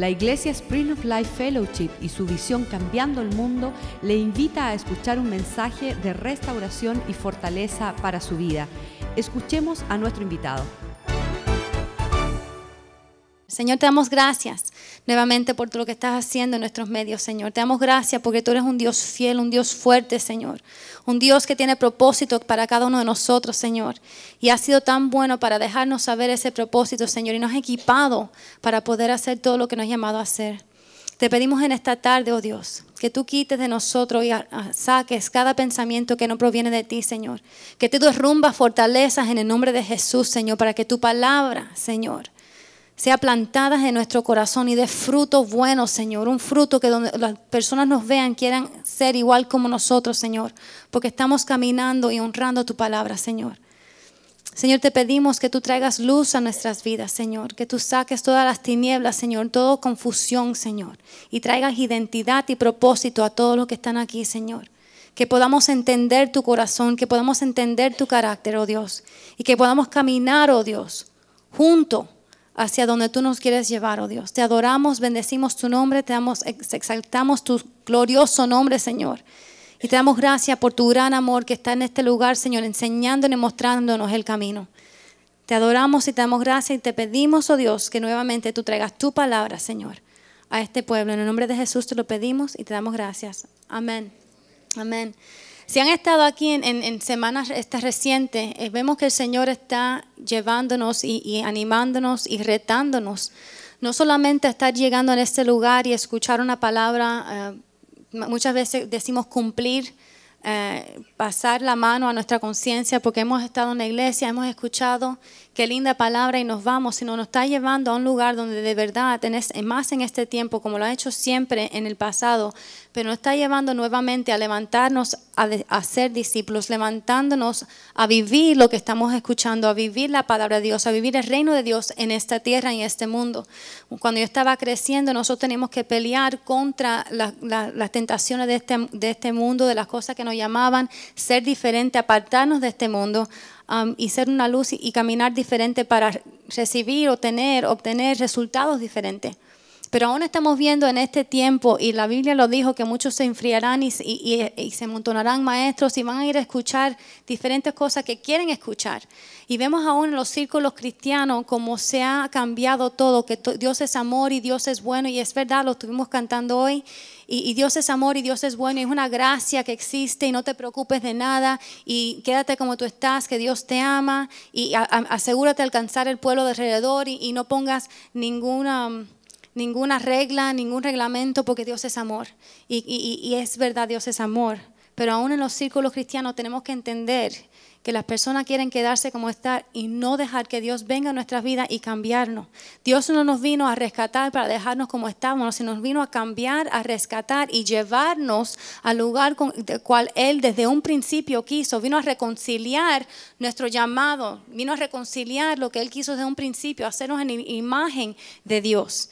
La Iglesia Spring of Life Fellowship y su visión Cambiando el Mundo le invita a escuchar un mensaje de restauración y fortaleza para su vida. Escuchemos a nuestro invitado. Señor, te damos gracias nuevamente por todo lo que estás haciendo en nuestros medios, Señor. Te damos gracias porque tú eres un Dios fiel, un Dios fuerte, Señor. Un Dios que tiene propósito para cada uno de nosotros, Señor. Y ha sido tan bueno para dejarnos saber ese propósito, Señor. Y nos ha equipado para poder hacer todo lo que nos ha llamado a hacer. Te pedimos en esta tarde, oh Dios, que tú quites de nosotros y saques cada pensamiento que no proviene de ti, Señor. Que tú derrumbas fortalezas en el nombre de Jesús, Señor, para que tu palabra, Señor, sea plantada en nuestro corazón y dé fruto bueno, Señor. Un fruto que donde las personas nos vean quieran ser igual como nosotros, Señor. Porque estamos caminando y honrando tu palabra, Señor. Señor, te pedimos que tú traigas luz a nuestras vidas, Señor. Que tú saques todas las tinieblas, Señor. Toda confusión, Señor. Y traigas identidad y propósito a todos los que están aquí, Señor que podamos entender tu corazón, que podamos entender tu carácter, oh Dios, y que podamos caminar, oh Dios, junto hacia donde tú nos quieres llevar, oh Dios. Te adoramos, bendecimos tu nombre, te damos, exaltamos tu glorioso nombre, Señor. Y te damos gracias por tu gran amor que está en este lugar, Señor, enseñándonos y mostrándonos el camino. Te adoramos y te damos gracias y te pedimos, oh Dios, que nuevamente tú traigas tu palabra, Señor, a este pueblo. En el nombre de Jesús te lo pedimos y te damos gracias. Amén. Amén. Si han estado aquí en, semanas estas recientes, eh, vemos que el Señor está llevándonos y, animándonos y retándonos. No solamente estar llegando en este lugar y escuchar una palabra, eh, muchas veces decimos cumplir, eh, pasar la mano a nuestra conciencia porque hemos estado en la iglesia, hemos escuchado qué linda palabra y nos vamos, sino nos está llevando a un lugar donde de verdad, más en este tiempo, como lo ha hecho siempre en el pasado, pero nos está llevando nuevamente a levantarnos a, ser discípulos, levantándonos a vivir lo que estamos escuchando, a vivir la palabra de Dios, a vivir el reino de Dios en esta tierra y en este mundo. Cuando yo estaba creciendo, nosotros teníamos que pelear contra las tentaciones de este, de este mundo, de las cosas que nos llamaban ser diferente, apartarnos de este mundo Um, y ser una luz y, caminar diferente para recibir o tener, obtener resultados diferentes. Pero aún estamos viendo en este tiempo, y la Biblia lo dijo, que muchos se enfriarán y, y, se amontonarán maestros y van a ir a escuchar diferentes cosas que quieren escuchar. Y vemos aún en los círculos cristianos cómo se ha cambiado todo, que Dios es amor y Dios es bueno, y es verdad, lo estuvimos cantando hoy, y, Dios es amor y Dios es bueno, y es una gracia que existe, y no te preocupes de nada, y quédate como tú estás, que Dios te ama, y asegúrate de alcanzar el pueblo de alrededor, y no pongas ninguna ninguna regla, ningún reglamento, porque Dios es amor. Y, es verdad, Dios es amor. Pero aún en los círculos cristianos tenemos que entender que las personas quieren quedarse como están y no dejar que Dios venga a nuestras vidas y cambiarnos. Dios no nos vino a rescatar para dejarnos como estábamos, sino nos vino a cambiar, a rescatar y llevarnos al lugar con el cual Él desde un principio quiso. Vino a reconciliar nuestro llamado, vino a reconciliar lo que Él quiso desde un principio, hacernos en imagen de Dios.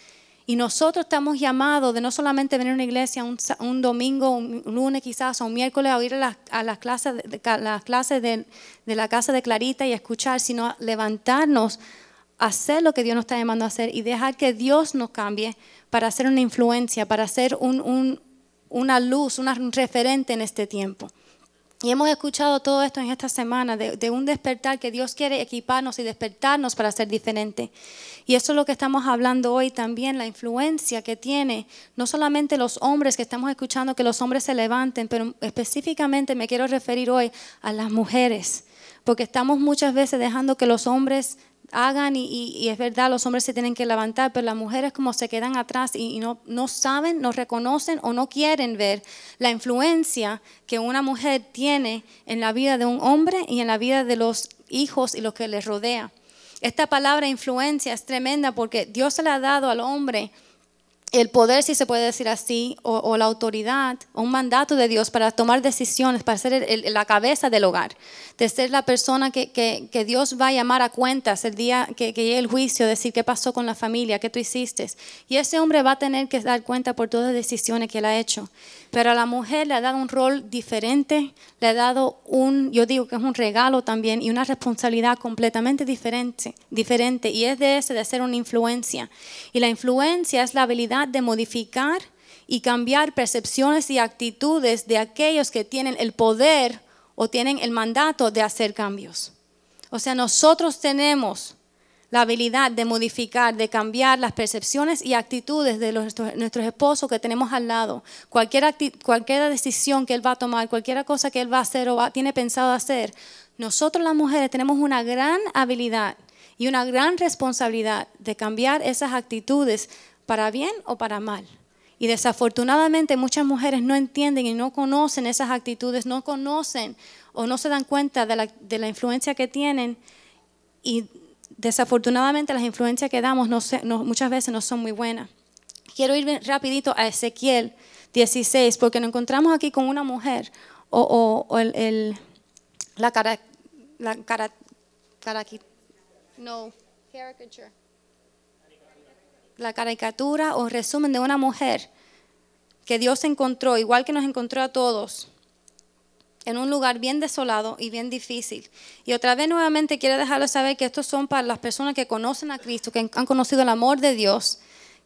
Y nosotros estamos llamados de no solamente venir a una iglesia un, domingo, un lunes quizás, o un miércoles a oír a las, clases, de, las clases de, la casa de Clarita y escuchar, sino levantarnos, hacer lo que Dios nos está llamando a hacer y dejar que Dios nos cambie para ser una influencia, para ser una luz, un referente en este tiempo. Y hemos escuchado todo esto en esta semana, de, un despertar que Dios quiere equiparnos y despertarnos para ser diferente. Y eso es lo que estamos hablando hoy también, la influencia que tiene no solamente los hombres que estamos escuchando, que los hombres se levanten, pero específicamente me quiero referir hoy a las mujeres, porque estamos muchas veces dejando que los hombres hagan y, es verdad, los hombres se tienen que levantar, pero las mujeres como se quedan atrás y, no, no saben, no reconocen o no quieren ver la influencia que una mujer tiene en la vida de un hombre y en la vida de los hijos y los que les rodea. Esta palabra influencia es tremenda porque Dios se la ha dado al hombre el poder, si se puede decir así, o, la autoridad, o un mandato de Dios para tomar decisiones, para ser la cabeza del hogar, de ser la persona que, que, Dios va a llamar a cuentas el día que, que, llegue el juicio, decir qué pasó con la familia, qué tú hiciste. Y ese hombre va a tener que dar cuenta por todas las decisiones que él ha hecho. Pero a la mujer le ha dado un rol diferente, le ha dado un, yo digo que es un regalo también y una responsabilidad completamente diferente, diferente. Y es de ese, de ser una influencia. Y la influencia es la habilidad de modificar y cambiar percepciones y actitudes de aquellos que tienen el poder o tienen el mandato de hacer cambios. O sea, nosotros tenemos la habilidad de modificar, de cambiar las percepciones y actitudes de nuestros esposos que tenemos al lado. Cualquier, cualquier decisión que él va a tomar, cualquier cosa que él va a hacer o tiene pensado hacer, nosotros las mujeres tenemos una gran habilidad y una gran responsabilidad de cambiar esas actitudes para bien o para mal. Y desafortunadamente muchas mujeres no entienden y no conocen esas actitudes, no conocen o no se dan cuenta de la, de la influencia que tienen y desafortunadamente las influencias que damos no, muchas veces no son muy buenas. Quiero ir rapidito a Ezequiel 16 porque nos encontramos aquí con una mujer o, el, la cara, la cara, no, caricature. La caricatura o resumen de una mujer que Dios encontró, igual que nos encontró a todos, en un lugar bien desolado y bien difícil. Y otra vez nuevamente quiero dejarles saber que estos son para las personas que conocen a Cristo, que han conocido el amor de Dios,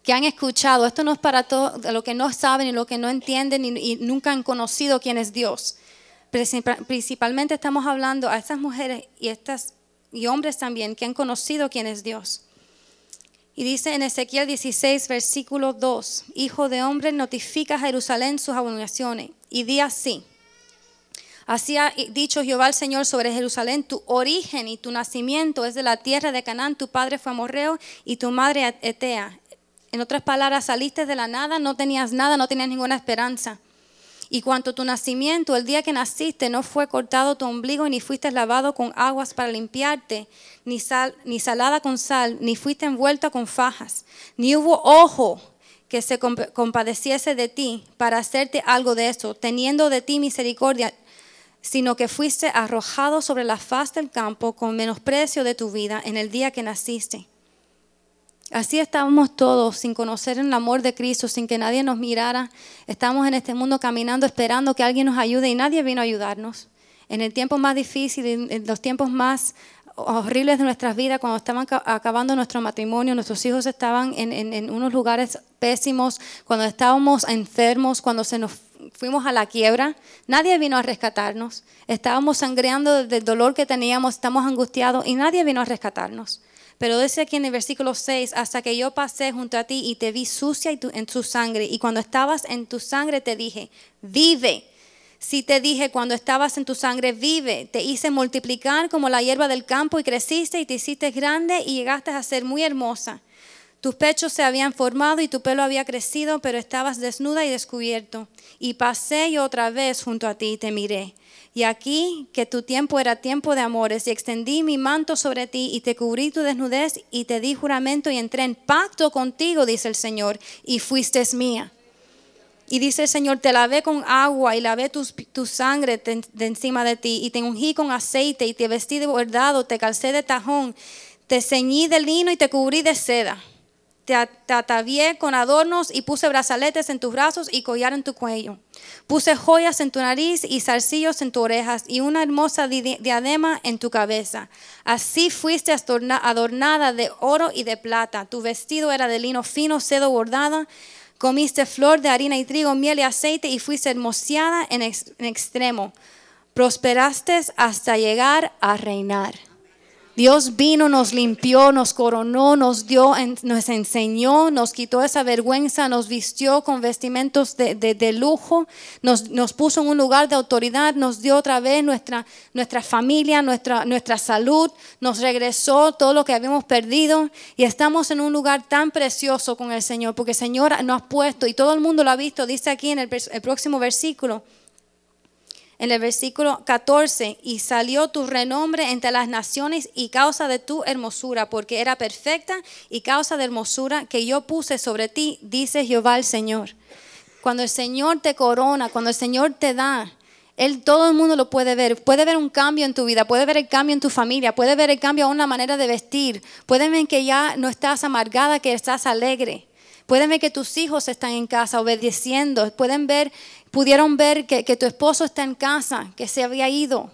que han escuchado. Esto no es para todos los que no saben y los que no entienden y, nunca han conocido quién es Dios. Principalmente estamos hablando a estas mujeres y, estas, y hombres también que han conocido quién es Dios. Y dice en Ezequiel 16, versículo 2, Hijo de hombre, notifica a Jerusalén sus abominaciones y di así Así ha dicho Jehová el Señor sobre Jerusalén, tu origen y tu nacimiento es de la tierra de Canaán, tu padre fue amorreo y tu madre etea. En otras palabras, saliste de la nada, no tenías nada, no tenías ninguna esperanza. Y cuanto tu nacimiento, el día que naciste, no fue cortado tu ombligo, ni fuiste lavado con aguas para limpiarte, ni, sal, ni salada con sal, ni fuiste envuelta con fajas, ni hubo ojo que se compadeciese de ti para hacerte algo de eso, teniendo de ti misericordia, sino que fuiste arrojado sobre la faz del campo con menosprecio de tu vida en el día que naciste. Así estábamos todos sin conocer el amor de Cristo, sin que nadie nos mirara. Estamos en este mundo caminando esperando que alguien nos ayude y nadie vino a ayudarnos. En el tiempo más difícil, en los tiempos más horribles de nuestras vidas, cuando estaban acabando nuestro matrimonio, nuestros hijos estaban en, en unos lugares pésimos, cuando estábamos enfermos, cuando se nos fuimos a la quiebra, nadie vino a rescatarnos. Estábamos sangreando del dolor que teníamos, estamos angustiados y nadie vino a rescatarnos. Pero dice aquí en el versículo 6, hasta que yo pasé junto a ti y te vi sucia en tu sangre, y cuando estabas en tu sangre te dije, vive. Si te dije cuando estabas en tu sangre, vive, te hice multiplicar como la hierba del campo y creciste y te hiciste grande y llegaste a ser muy hermosa. Tus pechos se habían formado y tu pelo había crecido, pero estabas desnuda y descubierto. Y pasé yo otra vez junto a ti y te miré. Y aquí que tu tiempo era tiempo de amores, y extendí mi manto sobre ti y te cubrí tu desnudez y te di juramento y entré en pacto contigo, dice el Señor, y fuiste mía. Y dice el Señor, te lavé con agua y lavé tu, sangre de encima de ti y te ungí con aceite y te vestí de bordado, te calcé de tajón, te ceñí de lino y te cubrí de seda te atavié con adornos y puse brazaletes en tus brazos y collar en tu cuello. Puse joyas en tu nariz y zarcillos en tus orejas y una hermosa diadema en tu cabeza. Así fuiste adornada de oro y de plata. Tu vestido era de lino fino, cedo bordada. Comiste flor de harina y trigo, miel y aceite y fuiste hermoseada en extremo. Prosperaste hasta llegar a reinar. Dios vino, nos limpió, nos coronó, nos dio, nos enseñó, nos quitó esa vergüenza, nos vistió con vestimentos de, lujo, nos, puso en un lugar de autoridad, nos dio otra vez nuestra, familia, nuestra, salud, nos regresó todo lo que habíamos perdido y estamos en un lugar tan precioso con el Señor, porque el Señor nos ha puesto y todo el mundo lo ha visto, dice aquí en el próximo versículo en el versículo 14, y salió tu renombre entre las naciones y causa de tu hermosura, porque era perfecta y causa de hermosura que yo puse sobre ti, dice Jehová el Señor. Cuando el Señor te corona, cuando el Señor te da, él, todo el mundo lo puede ver. Puede ver un cambio en tu vida, puede ver el cambio en tu familia, puede ver el cambio en una manera de vestir. Puede ver que ya no estás amargada, que estás alegre. Pueden ver que tus hijos están en casa obedeciendo. Pueden ver, pudieron ver que, tu esposo está en casa, que se había ido.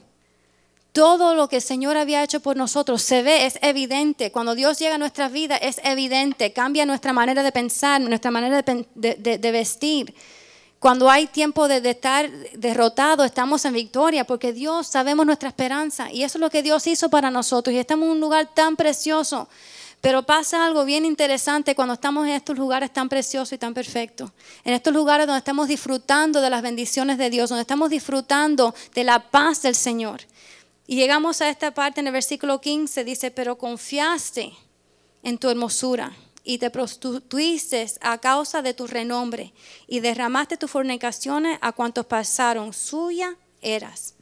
Todo lo que el Señor había hecho por nosotros se ve, es evidente. Cuando Dios llega a nuestra vida es evidente. Cambia nuestra manera de pensar, nuestra manera de, vestir. Cuando hay tiempo de, estar derrotado, estamos en victoria porque Dios sabemos nuestra esperanza y eso es lo que Dios hizo para nosotros y estamos en un lugar tan precioso. Pero pasa algo bien interesante cuando estamos en estos lugares tan preciosos y tan perfectos. En estos lugares donde estamos disfrutando de las bendiciones de Dios, donde estamos disfrutando de la paz del Señor. Y llegamos a esta parte en el versículo 15, dice, pero confiaste en tu hermosura y te prostituiste a causa de tu renombre y derramaste tus fornicaciones a cuantos pasaron, suya eras.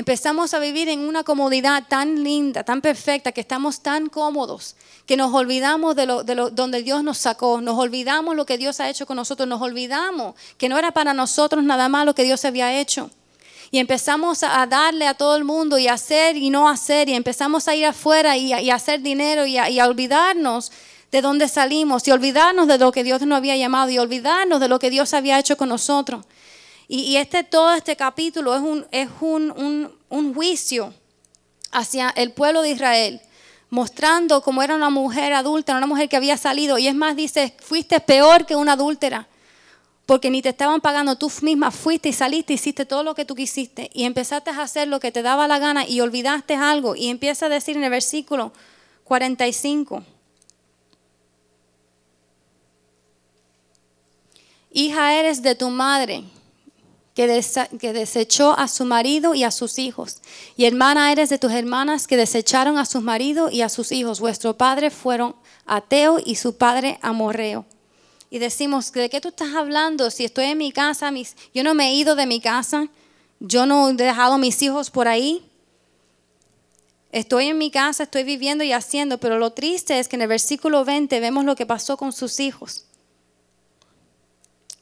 Empezamos a vivir en una comodidad tan linda, tan perfecta, que estamos tan cómodos, que nos olvidamos de, lo, de donde Dios nos sacó, nos olvidamos lo que Dios ha hecho con nosotros, nos olvidamos que no era para nosotros nada más lo que Dios había hecho. Y empezamos a darle a todo el mundo y hacer y no hacer, y empezamos a ir afuera y a, hacer dinero y a, olvidarnos de dónde salimos, y olvidarnos de lo que Dios nos había llamado, y olvidarnos de lo que Dios había hecho con nosotros. Y, este, todo este capítulo es, un, es un, un, juicio hacia el pueblo de Israel, mostrando cómo era una mujer adulta, una mujer que había salido. Y es más, dice, fuiste peor que una adúltera, porque ni te estaban pagando, tú misma fuiste y saliste, hiciste todo lo que tú quisiste y empezaste a hacer lo que te daba la gana y olvidaste algo. Y empieza a decir en el versículo 45. Hija eres de tu madre que, desechó a su marido y a sus hijos. Y hermana eres de tus hermanas que desecharon a su marido y a sus hijos. Vuestro padre fueron ateo y su padre amorreo. Y decimos, ¿de qué tú estás hablando? Si estoy en mi casa, mis, yo no me he ido de mi casa, yo no he dejado a mis hijos por ahí. Estoy en mi casa, estoy viviendo y haciendo, pero lo triste es que en el versículo 20 vemos lo que pasó con sus hijos.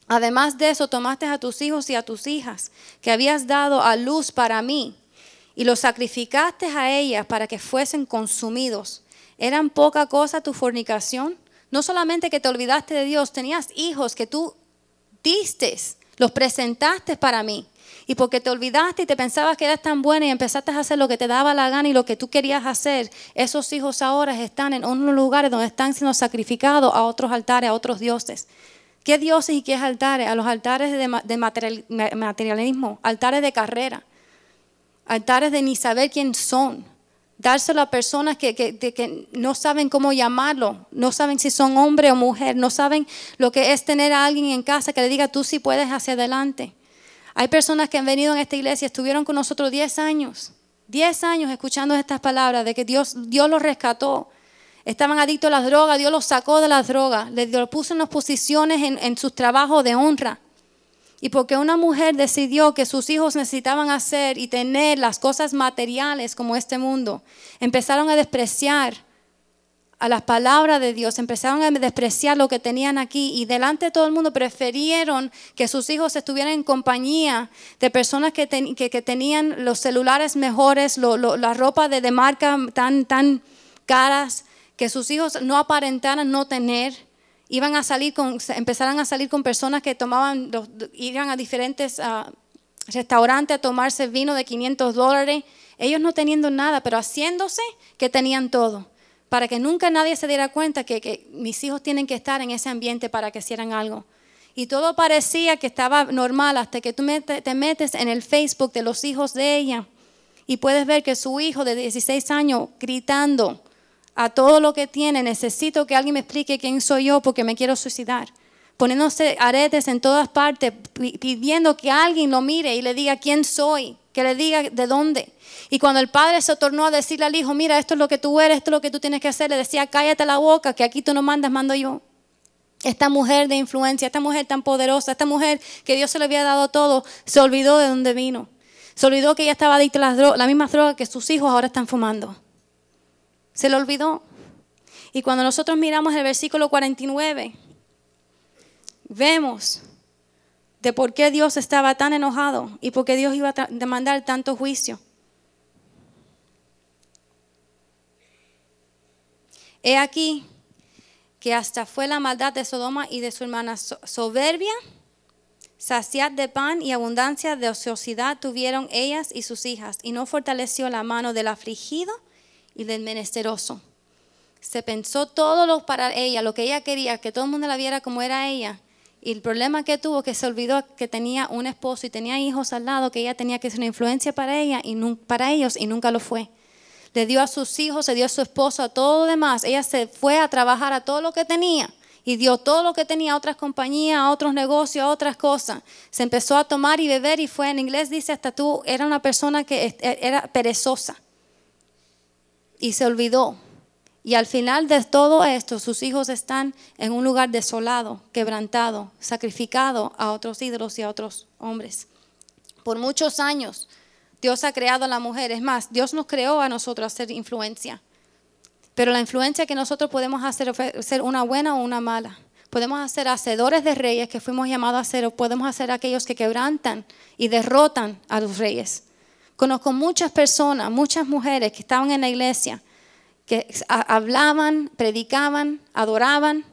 Además de eso, tomaste a tus hijos y a tus hijas que habías dado a luz para mí y los sacrificaste a ellas para que fuesen consumidos. ¿Eran poca cosa tu fornicación? No solamente que te olvidaste de Dios, tenías hijos que tú diste, los presentaste para mí. Y porque te olvidaste y te pensabas que eras tan buena y empezaste a hacer lo que te daba la gana y lo que tú querías hacer, esos hijos ahora están en unos lugares donde están siendo sacrificados a otros altares, a otros dioses. ¿Qué dioses y qué altares? A los altares de, materialismo, altares de carrera, altares de ni saber quién son. Dárselo a personas que, no saben cómo llamarlo, no saben si son hombre o mujer, no saben lo que es tener a alguien en casa que le diga tú sí puedes hacia adelante. Hay personas que han venido en esta iglesia, estuvieron con nosotros 10 años, 10 años escuchando estas palabras de que Dios, Dios los rescató, estaban adictos a las drogas, Dios los sacó de las drogas, les puso en las posiciones en, en sus trabajos de honra. Y porque una mujer decidió que sus hijos necesitaban hacer y tener las cosas materiales como este mundo, empezaron a despreciar a las palabras de Dios, empezaron a despreciar lo que tenían aquí y delante de todo el mundo prefirieron que sus hijos estuvieran en compañía de personas que, que, tenían los celulares mejores, la ropa de, de marca tan, tan caras, que sus hijos no aparentaran no tener, iban a salir con, empezaran a salir con personas que tomaban, iban a diferentes ah, restaurantes a tomarse vino de 500 dólares, ellos no teniendo nada, pero haciéndose que tenían todo, para que nunca nadie se diera cuenta que, que mis hijos tienen que estar en ese ambiente para que hicieran algo. Y todo parecía que estaba normal hasta que tú te metes en el Facebook de los hijos de ella y puedes ver que su hijo de 16 años gritando, a todo lo que tiene, necesito que alguien me explique quién soy yo porque me quiero suicidar. Poniéndose aretes en todas partes, pidiendo que alguien lo mire y le diga quién soy, que le diga de dónde. Y cuando el padre se tornó a decirle al hijo, mira, esto es lo que tú eres, esto es lo que tú tienes que hacer, le decía, cállate la boca, que aquí tú no mandas, mando yo. Esta mujer de influencia, esta mujer tan poderosa, esta mujer que Dios se le había dado todo, se olvidó de dónde vino Se olvidó que ella estaba adicta a las dro- la misma droga que sus hijos ahora están fumando. Se le olvidó. Y cuando nosotros miramos el versículo 49, vemos de por qué Dios estaba tan enojado y por qué Dios iba a demandar tanto juicio. He aquí que hasta fue la maldad de Sodoma y de su hermana so- soberbia, saciad de pan y abundancia de ociosidad tuvieron ellas y sus hijas, y no fortaleció la mano del afligido y del menesteroso. Se pensó todo lo para ella, lo que ella quería, que todo el mundo la viera como era ella. Y el problema que tuvo, que se olvidó que tenía un esposo y tenía hijos al lado, que ella tenía que ser una influencia para ella y para ellos y nunca lo fue. Le dio a sus hijos, se dio a su esposo, a todo lo demás. Ella se fue a trabajar a todo lo que tenía y dio todo lo que tenía a otras compañías, a otros negocios, a otras cosas. Se empezó a tomar y beber y fue, en inglés dice, hasta tú, era una persona que es- era perezosa y se olvidó. Y al final de todo esto, sus hijos están en un lugar desolado, quebrantado, sacrificado a otros ídolos y a otros hombres. Por muchos años, Dios ha creado a la mujer. Es más, Dios nos creó a nosotros a ser influencia. Pero la influencia que nosotros podemos hacer es ser una buena o una mala. Podemos hacer hacedores de reyes que fuimos llamados a ser, o podemos hacer aquellos que quebrantan y derrotan a los reyes. Conozco muchas personas, muchas mujeres que estaban en la iglesia, que hablaban, predicaban, adoraban,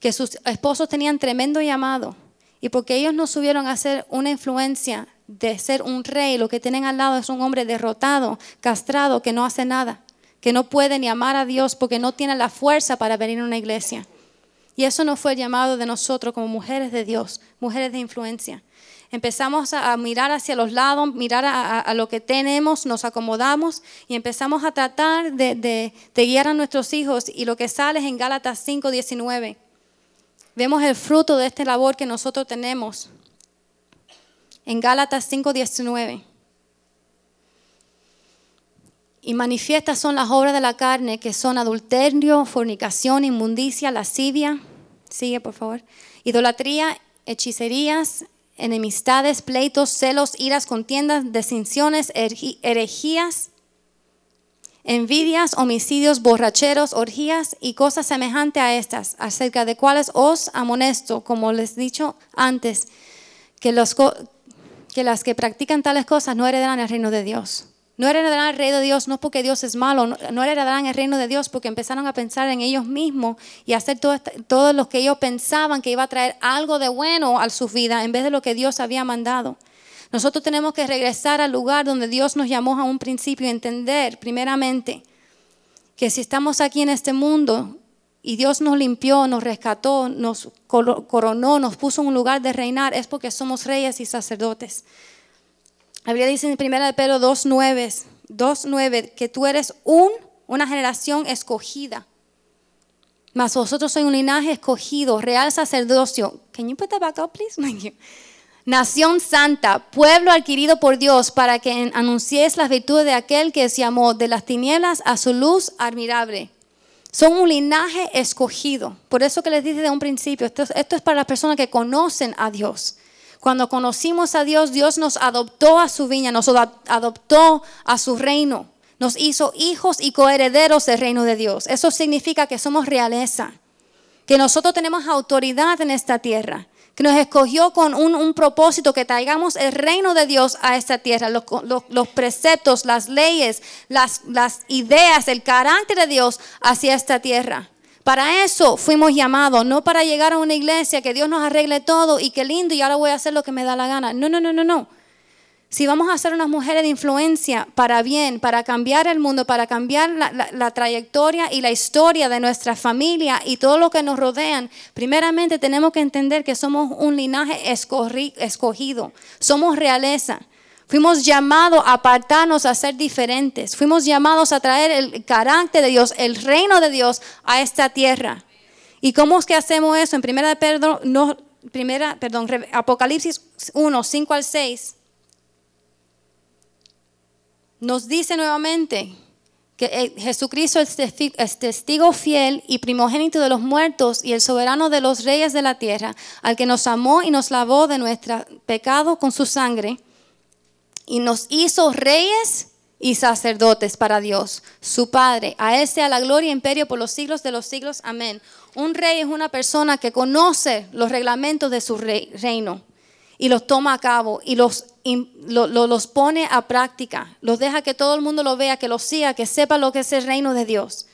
que sus esposos tenían tremendo llamado. Y porque ellos no subieron a ser una influencia de ser un rey, lo que tienen al lado es un hombre derrotado, castrado, que no hace nada, que no puede ni amar a Dios porque no tiene la fuerza para venir a una iglesia. Y eso no fue el llamado de nosotros como mujeres de Dios, mujeres de influencia. Empezamos a, mirar hacia los lados, mirar a, lo que tenemos, nos acomodamos y empezamos a tratar de, guiar a nuestros hijos. Y lo que sale es en Gálatas 5:19. Vemos el fruto de esta labor que nosotros tenemos. En Gálatas 5:19. Y manifiestas son las obras de la carne, que son adulterio, fornicación, inmundicia, lascivia. Sigue, por favor. Idolatría, hechicerías, enemistades, pleitos, celos, iras, contiendas, desinciones, herji- herejías, envidias, homicidios, borracheros, orgías y cosas semejantes a estas, acerca de cuales os amonesto, como les dicho antes, que, los que las que practican tales cosas no heredarán el reino de Dios. No heredarán el reino de Dios no porque Dios es malo, no, heredarán el reino de Dios porque empezaron a pensar en ellos mismos y hacer todo, este- todo lo que ellos pensaban que iba a traer algo de bueno a su vida en vez de lo que Dios había mandado. Nosotros tenemos que regresar al lugar donde Dios nos llamó a un principio y entender primeramente que si estamos aquí en este mundo y Dios nos limpió, nos rescató, nos coronó, nos puso en un lugar de reinar, es porque somos reyes y sacerdotes. La Biblia dice en 1 de Pedro 2.9, 2.9 que tú eres un, una generación escogida. Mas vosotros sois un linaje escogido, real sacerdocio. Can you put that back up, please? Thank you. Nación santa, pueblo adquirido por Dios para que anunciéis las virtudes de aquel que os llamó de las tinieblas a su luz admirable. Son un linaje escogido. Por eso que les dije de un principio, esto es para las personas que conocen a Dios. Cuando conocimos a Dios, Dios nos adoptó a su viña, nos adop- adoptó a su reino, nos hizo hijos y coherederos del reino de Dios. Eso significa que somos realeza, que nosotros tenemos autoridad en esta tierra, que nos escogió con un, propósito, que traigamos el reino de Dios a esta tierra, los preceptos, las leyes, las, las ideas, el carácter de Dios hacia esta tierra. Para eso fuimos llamados, no para llegar a una iglesia que Dios nos arregle todo y qué lindo y ahora voy a hacer lo que me da la gana. No, no, no, no, no. Si vamos a ser unas mujeres de influencia para bien, para cambiar el mundo, para cambiar la, trayectoria y la historia de nuestra familia y todo lo que nos rodean, primeramente tenemos que entender que somos un linaje escogido, somos realeza. Fuimos llamados a apartarnos a ser diferentes. Fuimos llamados a traer el carácter de Dios, el reino de Dios a esta tierra. ¿Y cómo es que hacemos eso? En primera de Pedro, perdón, Apocalipsis 1, 5 al 6 nos dice nuevamente que eh, Jesucristo es testi- es testigo fiel y primogénito de los muertos y el soberano de los reyes de la tierra, al que nos amó y nos lavó de nuestro pecado con su sangre, y nos hizo reyes y sacerdotes para Dios, su Padre. A Él sea la gloria y imperio por los siglos de los siglos. Amén. Un rey es una persona que conoce los reglamentos de su reino y los toma a cabo y los, los pone a práctica. Los deja que todo el mundo lo vea, que lo siga, que sepa lo que es el reino de Dios.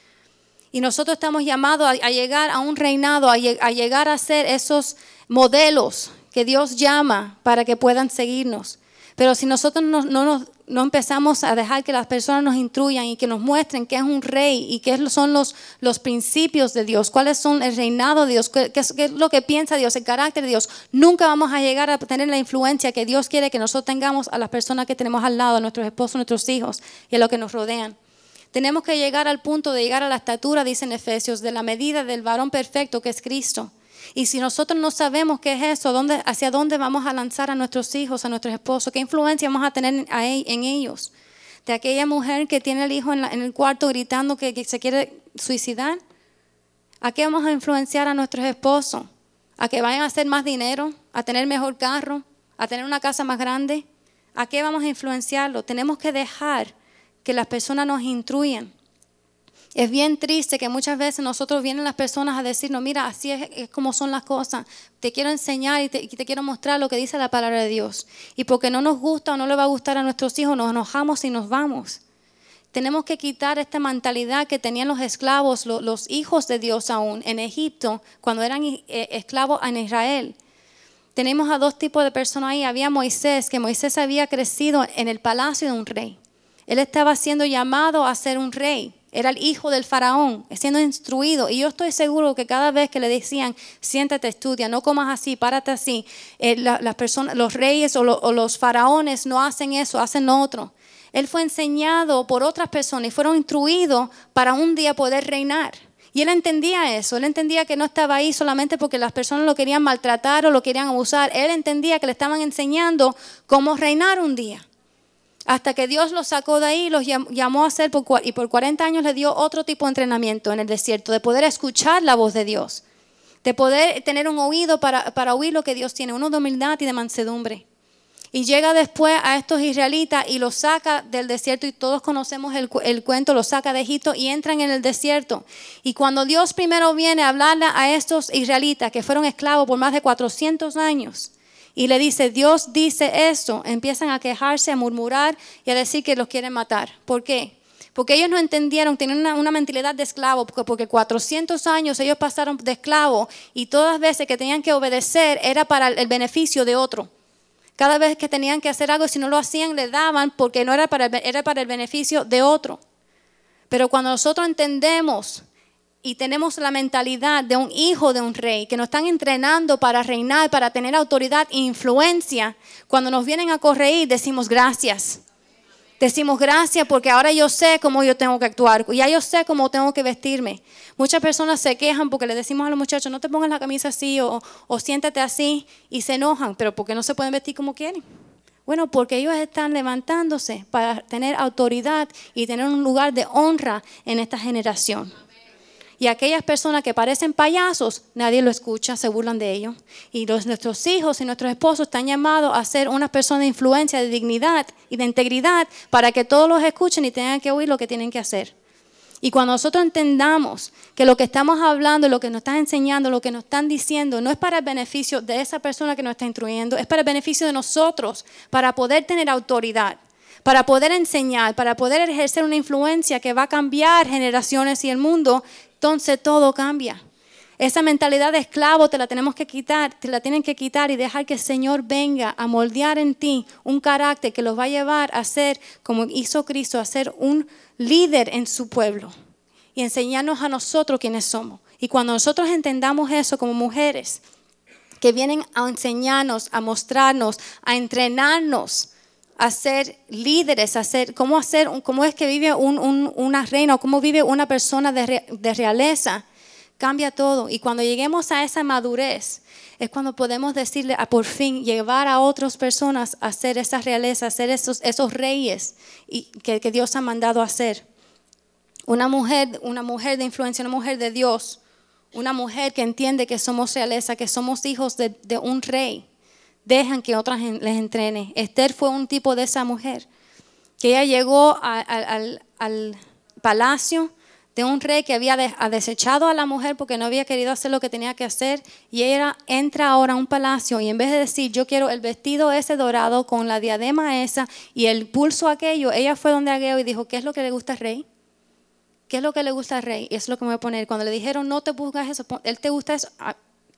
Y nosotros estamos llamados a, llegar a un reinado, a llegar a ser esos modelos que Dios llama para que puedan seguirnos. Pero si nosotros no, no, empezamos a dejar que las personas nos instruyan y que nos muestren qué es un rey y qué son los, principios de Dios, cuáles son el reinado de Dios, qué, es lo que piensa Dios, el carácter de Dios, nunca vamos a llegar a tener la influencia que Dios quiere que nosotros tengamos a las personas que tenemos al lado, a nuestros esposos, nuestros hijos y a los que nos rodean. Tenemos que llegar al punto de llegar a la estatura, dicen Efesios, de la medida del varón perfecto que es Cristo. Y si nosotros no sabemos qué es eso, hacia dónde vamos a lanzar a nuestros hijos, a nuestros esposos, qué influencia vamos a tener en ellos. De aquella mujer que tiene el hijo en, el cuarto gritando que, se quiere suicidar. ¿A qué vamos a influenciar a nuestros esposos? ¿A que vayan a hacer más dinero? ¿A tener mejor carro? ¿A tener una casa más grande? ¿A qué vamos a influenciarlo? Tenemos que dejar que las personas nos instruyan. Es bien triste que muchas veces nosotros vienen las personas a decirnos, mira, así es, como son las cosas. Te quiero enseñar y te, quiero mostrar lo que dice la palabra de Dios. Y porque no nos gusta o no le va a gustar a nuestros hijos, nos enojamos y nos vamos. Tenemos que quitar esta mentalidad que tenían los esclavos, los, hijos de Dios aún, en Egipto, cuando eran eh, esclavos en Israel. Tenemos a dos tipos de personas ahí. Había Moisés, que Moisés había crecido en el palacio de un rey. Él estaba siendo llamado a ser un rey. Era el hijo del faraón, siendo instruido. Y yo estoy seguro que cada vez que le decían, siéntate, estudia, no comas así, párate así, eh, las personas, los reyes o, o, los faraones no hacen eso, hacen lo otro. Él fue enseñado por otras personas y fueron instruidos para un día poder reinar. Y él entendía eso, él entendía que no estaba ahí solamente porque las personas lo querían maltratar o lo querían abusar. Él entendía que le estaban enseñando cómo reinar un día. Hasta que Dios los sacó de ahí los llamó a hacer, y por 40 años le dio otro tipo de entrenamiento en el desierto, de poder escuchar la voz de Dios, de poder tener un oído para, para oír lo que Dios tiene, uno de humildad y de mansedumbre. Y llega después a estos israelitas y los saca del desierto y todos conocemos el, el, cuento, los saca de Egipto y entran en el desierto. Y cuando Dios primero viene a hablarle a estos israelitas que fueron esclavos por más de 400 años, y le dice, Dios dice esto, empiezan a quejarse, a murmurar y a decir que los quieren matar. ¿Por qué? Porque ellos no entendieron, tenían una, mentalidad de esclavo, porque, porque 400 años ellos pasaron de esclavo y todas veces que tenían que obedecer era para el beneficio de otro. Cada vez que tenían que hacer algo, si no lo hacían, le daban porque no era para, era para el beneficio de otro. Pero cuando nosotros entendemos y tenemos la mentalidad de un hijo de un rey, que nos están entrenando para reinar, para tener autoridad e influencia, cuando nos vienen a corregir decimos gracias. Decimos gracias porque ahora yo sé cómo yo tengo que actuar, ya yo sé cómo tengo que vestirme. Muchas personas se quejan porque le decimos a los muchachos, no te pongas la camisa así o, o siéntate así y se enojan, pero porque no se pueden vestir como quieren. Bueno, porque ellos están levantándose para tener autoridad y tener un lugar de honra en esta generación. Y aquellas personas que parecen payasos, nadie lo escucha, se burlan de ellos. Y nuestros hijos y nuestros esposos están llamados a ser una persona de influencia, de dignidad y de integridad para que todos los escuchen y tengan que oír lo que tienen que hacer. Y cuando nosotros entendamos que lo que estamos hablando, lo que nos están enseñando, lo que nos están diciendo, no es para el beneficio de esa persona que nos está instruyendo, es para el beneficio de nosotros, para poder tener autoridad, para poder enseñar, para poder ejercer una influencia que va a cambiar generaciones y el mundo, entonces todo cambia. Esa mentalidad de esclavo te la tenemos que quitar, te la tienen que quitar y dejar que el Señor venga a moldear en ti un carácter que los va a llevar a ser, como hizo Cristo, a ser un líder en su pueblo y enseñarnos a nosotros quiénes somos. Y cuando nosotros entendamos eso como mujeres, que vienen a enseñarnos, a mostrarnos, a entrenarnos, a ser líderes, a cómo, hacer, cómo es que vive una reina o cómo vive una persona de, realeza. Cambia todo. Y cuando lleguemos a esa madurez, es cuando podemos decirle a por fin llevar a otras personas a ser esa realeza, a ser esos, esos reyes y que, Dios ha mandado a ser. Una mujer, una mujer de influencia, una mujer de Dios, una mujer que entiende que somos realeza, que somos hijos de un rey dejan que otras les entrene. Esther fue un tipo de esa mujer, que ella llegó al, al palacio de un rey que había desechado a la mujer porque no había querido hacer lo que tenía que hacer y ella entra ahora a un palacio y en vez de decir yo quiero el vestido ese dorado con la diadema esa y el pulso aquello, ella fue donde Ageo y dijo, ¿qué es lo que le gusta al rey? ¿Qué es lo que le gusta al rey? Y es lo que me voy a poner. Cuando le dijeron, no te buscas eso, él te gusta eso,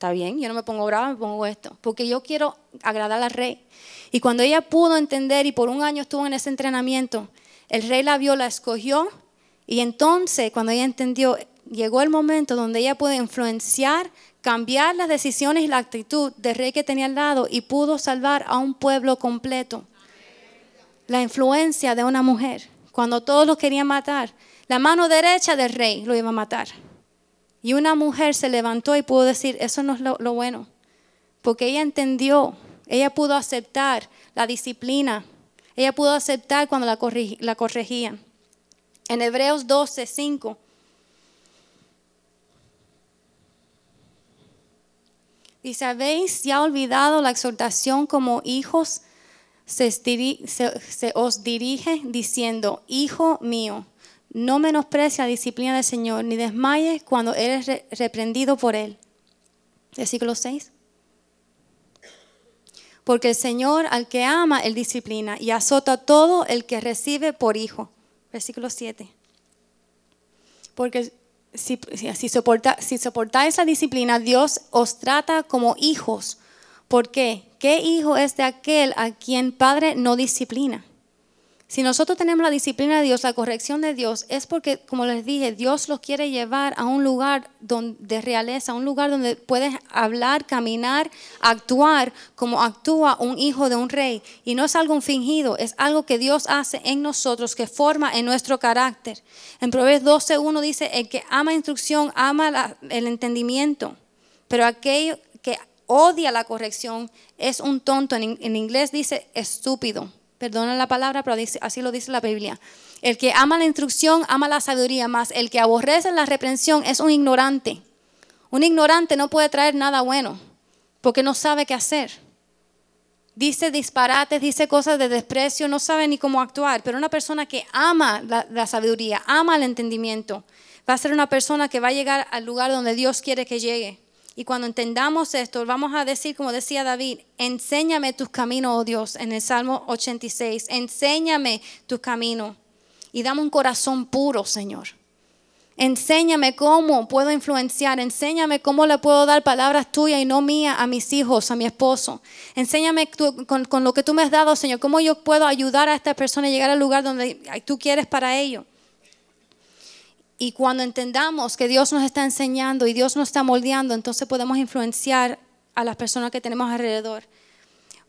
está bien, yo no me pongo brava, me pongo esto, porque yo quiero agradar al rey. Y cuando ella pudo entender y por un año estuvo en ese entrenamiento, el rey la vio, la escogió y entonces, cuando ella entendió, llegó el momento donde ella pudo influenciar, cambiar las decisiones y la actitud del rey que tenía al lado y pudo salvar a un pueblo completo. La influencia de una mujer, cuando todos lo querían matar, la mano derecha del rey lo iba a matar. Y una mujer se levantó y pudo decir, eso no es lo, bueno, porque ella entendió, ella pudo aceptar la disciplina, ella pudo aceptar cuando la, la corregían. En Hebreos 12, 5. Dice, ¿habéis ya olvidado la exhortación como hijos? Se, os dirige diciendo, Hijo mío, no menosprecia la disciplina del Señor, ni desmayes cuando eres reprendido por Él. Versículo 6. Porque el Señor al que ama, Él disciplina y azota todo el que recibe por hijo versículo 7. Porque si, si, soporta, si soportáis la disciplina, Dios os trata como hijos. ¿Por qué? ¿Qué hijo es de aquel a quien padre no disciplina? Si nosotros tenemos la disciplina de Dios, la corrección de Dios, es porque, como les dije, Dios los quiere llevar a un lugar de realeza, a un lugar donde puedes hablar, caminar, actuar como actúa un hijo de un rey. Y no es algo fingido, es algo que Dios hace en nosotros, que forma en nuestro carácter. En Proverbios 12.1 dice, el que ama instrucción, ama el entendimiento, pero aquello que odia la corrección es un tonto. en inglés dice estúpido. Perdona la palabra, pero así lo dice la Biblia. El que ama la instrucción ama la sabiduría, más el que aborrece la reprensión es un ignorante. Un ignorante no puede traer nada bueno porque no sabe qué hacer. Dice disparates, dice cosas de desprecio, no sabe ni cómo actuar. Pero una persona que ama la, la sabiduría, ama el entendimiento, va a ser una persona que va a llegar al lugar donde Dios quiere que llegue. Y cuando entendamos esto, vamos a decir, como decía David, enséñame tus caminos, oh Dios, en el Salmo 86, enséñame tus caminos y dame un corazón puro, Señor. Enséñame cómo puedo influenciar, enséñame cómo le puedo dar palabras tuyas y no mías a mis hijos, a mi esposo. Enséñame con, con, lo que tú me has dado, Señor, cómo yo puedo ayudar a esta persona a llegar al lugar donde tú quieres para ellos. Y cuando entendamos que Dios nos está enseñando y Dios nos está moldeando, entonces podemos influenciar a las personas que tenemos alrededor.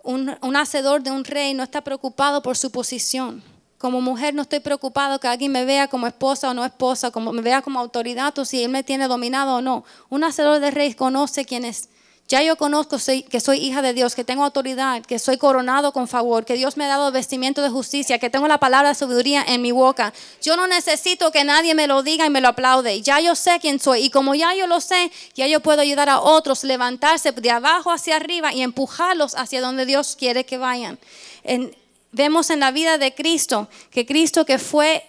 Un, hacedor de un rey no está preocupado por su posición. Como mujer no estoy preocupado que alguien me vea como esposa o no esposa, como me vea como autoridad o si él me tiene dominado o no. Un hacedor de rey conoce quién es ya yo conozco que soy hija de Dios, que tengo autoridad, que soy coronado con favor, que Dios me ha dado vestimiento de justicia, que tengo la palabra de sabiduría en mi boca. Yo no necesito que nadie me lo diga y me lo aplaude. Ya yo sé quién soy. Y como ya yo lo sé, ya yo puedo ayudar a otros levantarse de abajo hacia arriba y empujarlos hacia donde Dios quiere que vayan. vemos en la vida de Cristo que Cristo que fue,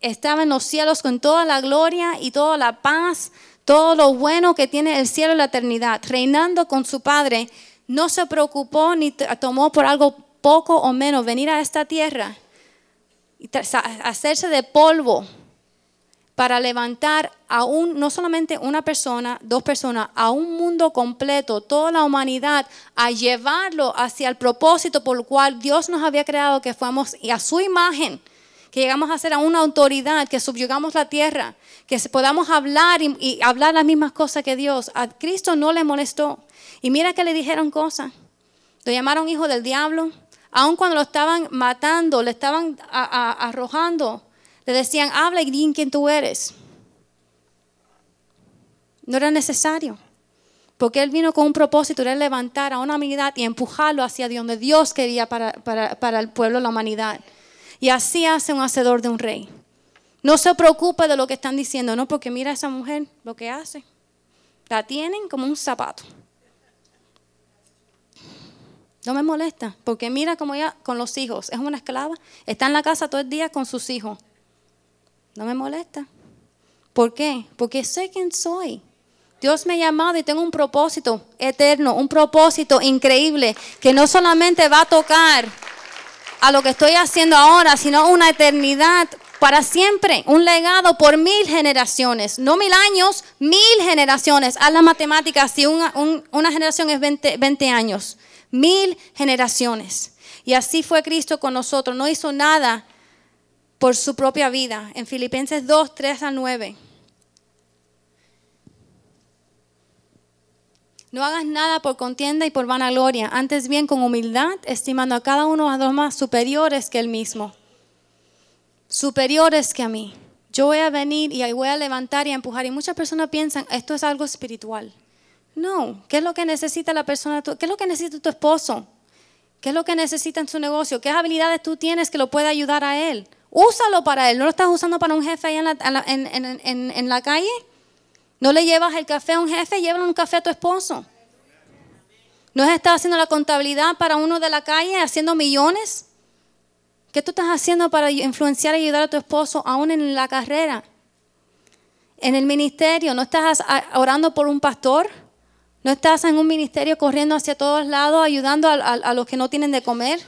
estaba en los cielos con toda la gloria y toda la paz todo lo bueno que tiene el cielo y la eternidad, reinando con su Padre, no se preocupó ni tomó por algo poco o menos venir a esta tierra y hacerse de polvo para levantar a un, no solamente una persona, dos personas, a un mundo completo, toda la humanidad, a llevarlo hacia el propósito por el cual Dios nos había creado, que fuéramos a su imagen que llegamos a ser a una autoridad, que subyugamos la tierra, que podamos hablar y, hablar las mismas cosas que Dios. A Cristo no le molestó. Y mira que le dijeron cosas. Lo llamaron hijo del diablo. Aun cuando lo estaban matando, le estaban arrojando, le decían, habla y di quién tú eres. No era necesario. Porque Él vino con un propósito, era levantar a una humanidad y empujarlo hacia donde Dios quería para, para el pueblo, la humanidad. Y así hace un hacedor de un rey. No se preocupe de lo que están diciendo, no, porque mira a esa mujer lo que hace. La tienen como un zapato. No me molesta, porque mira cómo ella con los hijos, es una esclava, está en la casa todo el día con sus hijos. No me molesta. ¿Por qué? Porque sé quién soy. Dios me ha llamado y tengo un propósito eterno, un propósito increíble que no solamente va a tocar a lo que estoy haciendo ahora, sino una eternidad para siempre, un legado por mil generaciones, no mil años, mil generaciones. Haz la matemática, si una, una generación es 20, 20 años, mil generaciones. Y así fue Cristo con nosotros, no hizo nada por su propia vida. En Filipenses 2, 3 a 9. No hagas nada por contienda y por vanagloria, antes bien con humildad, estimando a cada uno a dos más superiores que él mismo. Superiores que a mí. Yo voy a venir y voy a levantar y empujar. Y muchas personas piensan, esto es algo espiritual. No, ¿qué es lo que necesita la persona? ¿Qué es lo que necesita tu esposo? ¿Qué es lo que necesita en su negocio? ¿Qué habilidades tú tienes que lo pueda ayudar a él? Úsalo para él. ¿No lo estás usando para un jefe ahí en la, calle? No le llevas el café a un jefe, llévale un café a tu esposo. ¿No estás haciendo la contabilidad para uno de la calle haciendo millones? ¿Qué tú estás haciendo para influenciar y ayudar a tu esposo aún en la carrera? En el ministerio, ¿no estás orando por un pastor? ¿No estás en un ministerio corriendo hacia todos lados ayudando a, los que no tienen de comer?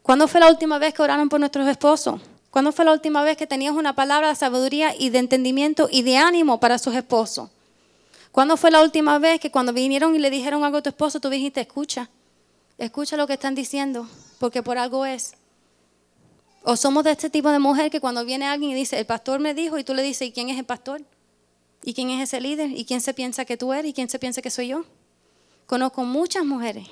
¿Cuándo fue la última vez que oraron por nuestros esposos? ¿Cuándo fue la última vez que tenías una palabra de sabiduría y de entendimiento y de ánimo para sus esposos? ¿Cuándo fue la última vez que cuando vinieron y le dijeron algo a tu esposo, tú dijiste, escucha, escucha lo que están diciendo, porque por algo es? O somos de este tipo de mujer que cuando viene alguien y dice, el pastor me dijo, y tú le dices, ¿y quién es el pastor? ¿Y quién es ese líder? ¿Y quién se piensa que tú eres? ¿Y quién se piensa que soy yo? Conozco muchas mujeres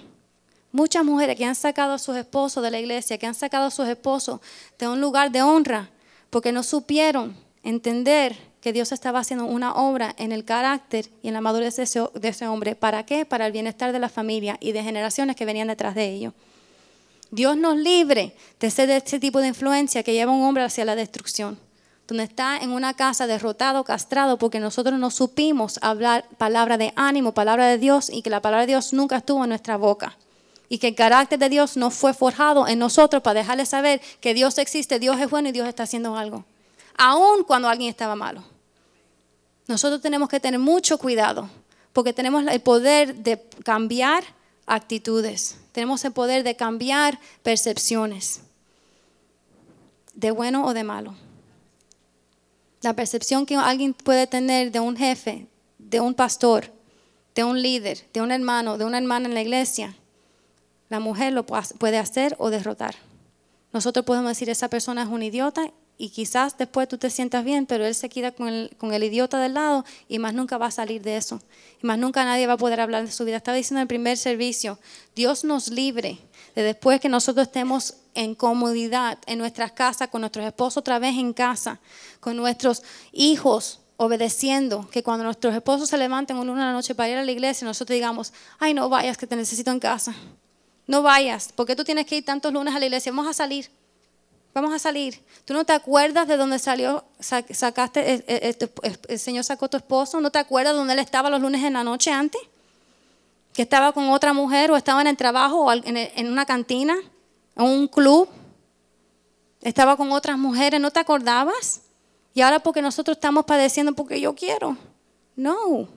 Muchas mujeres que han sacado a sus esposos de la iglesia, que han sacado a sus esposos de un lugar de honra, porque no supieron entender que Dios estaba haciendo una obra en el carácter y en la madurez de ese, hombre. ¿Para qué? Para el bienestar de la familia y de generaciones que venían detrás de ellos. Dios nos libre de ser de este tipo de influencia que lleva a un hombre hacia la destrucción, donde está en una casa derrotado, castrado, porque nosotros no supimos hablar palabra de ánimo, palabra de Dios, y que la palabra de Dios nunca estuvo en nuestra boca y que el carácter de Dios no fue forjado en nosotros para dejarle saber que Dios existe, Dios es bueno y Dios está haciendo algo, aun cuando alguien estaba malo. Nosotros tenemos que tener mucho cuidado porque tenemos el poder de cambiar actitudes, tenemos el poder de cambiar percepciones, de bueno o de malo. La percepción que alguien puede tener de un jefe, de un pastor, de un líder, de un hermano, de una hermana en la iglesia, la mujer lo puede hacer o derrotar. Nosotros podemos decir, esa persona es un idiota y quizás después tú te sientas bien, pero él se queda con el, con el, idiota del lado y más nunca va a salir de eso. Y más nunca nadie va a poder hablar de su vida. Estaba diciendo en el primer servicio, Dios nos libre de después que nosotros estemos en comodidad en nuestras casas, con nuestros esposos otra vez en casa, con nuestros hijos obedeciendo, que cuando nuestros esposos se levanten una de noche para ir a la iglesia, nosotros digamos, ay no vayas que te necesito en casa. No vayas, porque tú tienes que ir tantos lunes a la iglesia. Vamos a salir. Vamos a salir. ¿Tú no te acuerdas de dónde salió, sacaste, el, Señor sacó tu esposo? ¿No te acuerdas de dónde él estaba los lunes en la noche antes? Que estaba con otra mujer o estaba en el trabajo o en, una cantina, en un club. Estaba con otras mujeres, ¿no te acordabas? Y ahora porque nosotros estamos padeciendo porque yo quiero. No.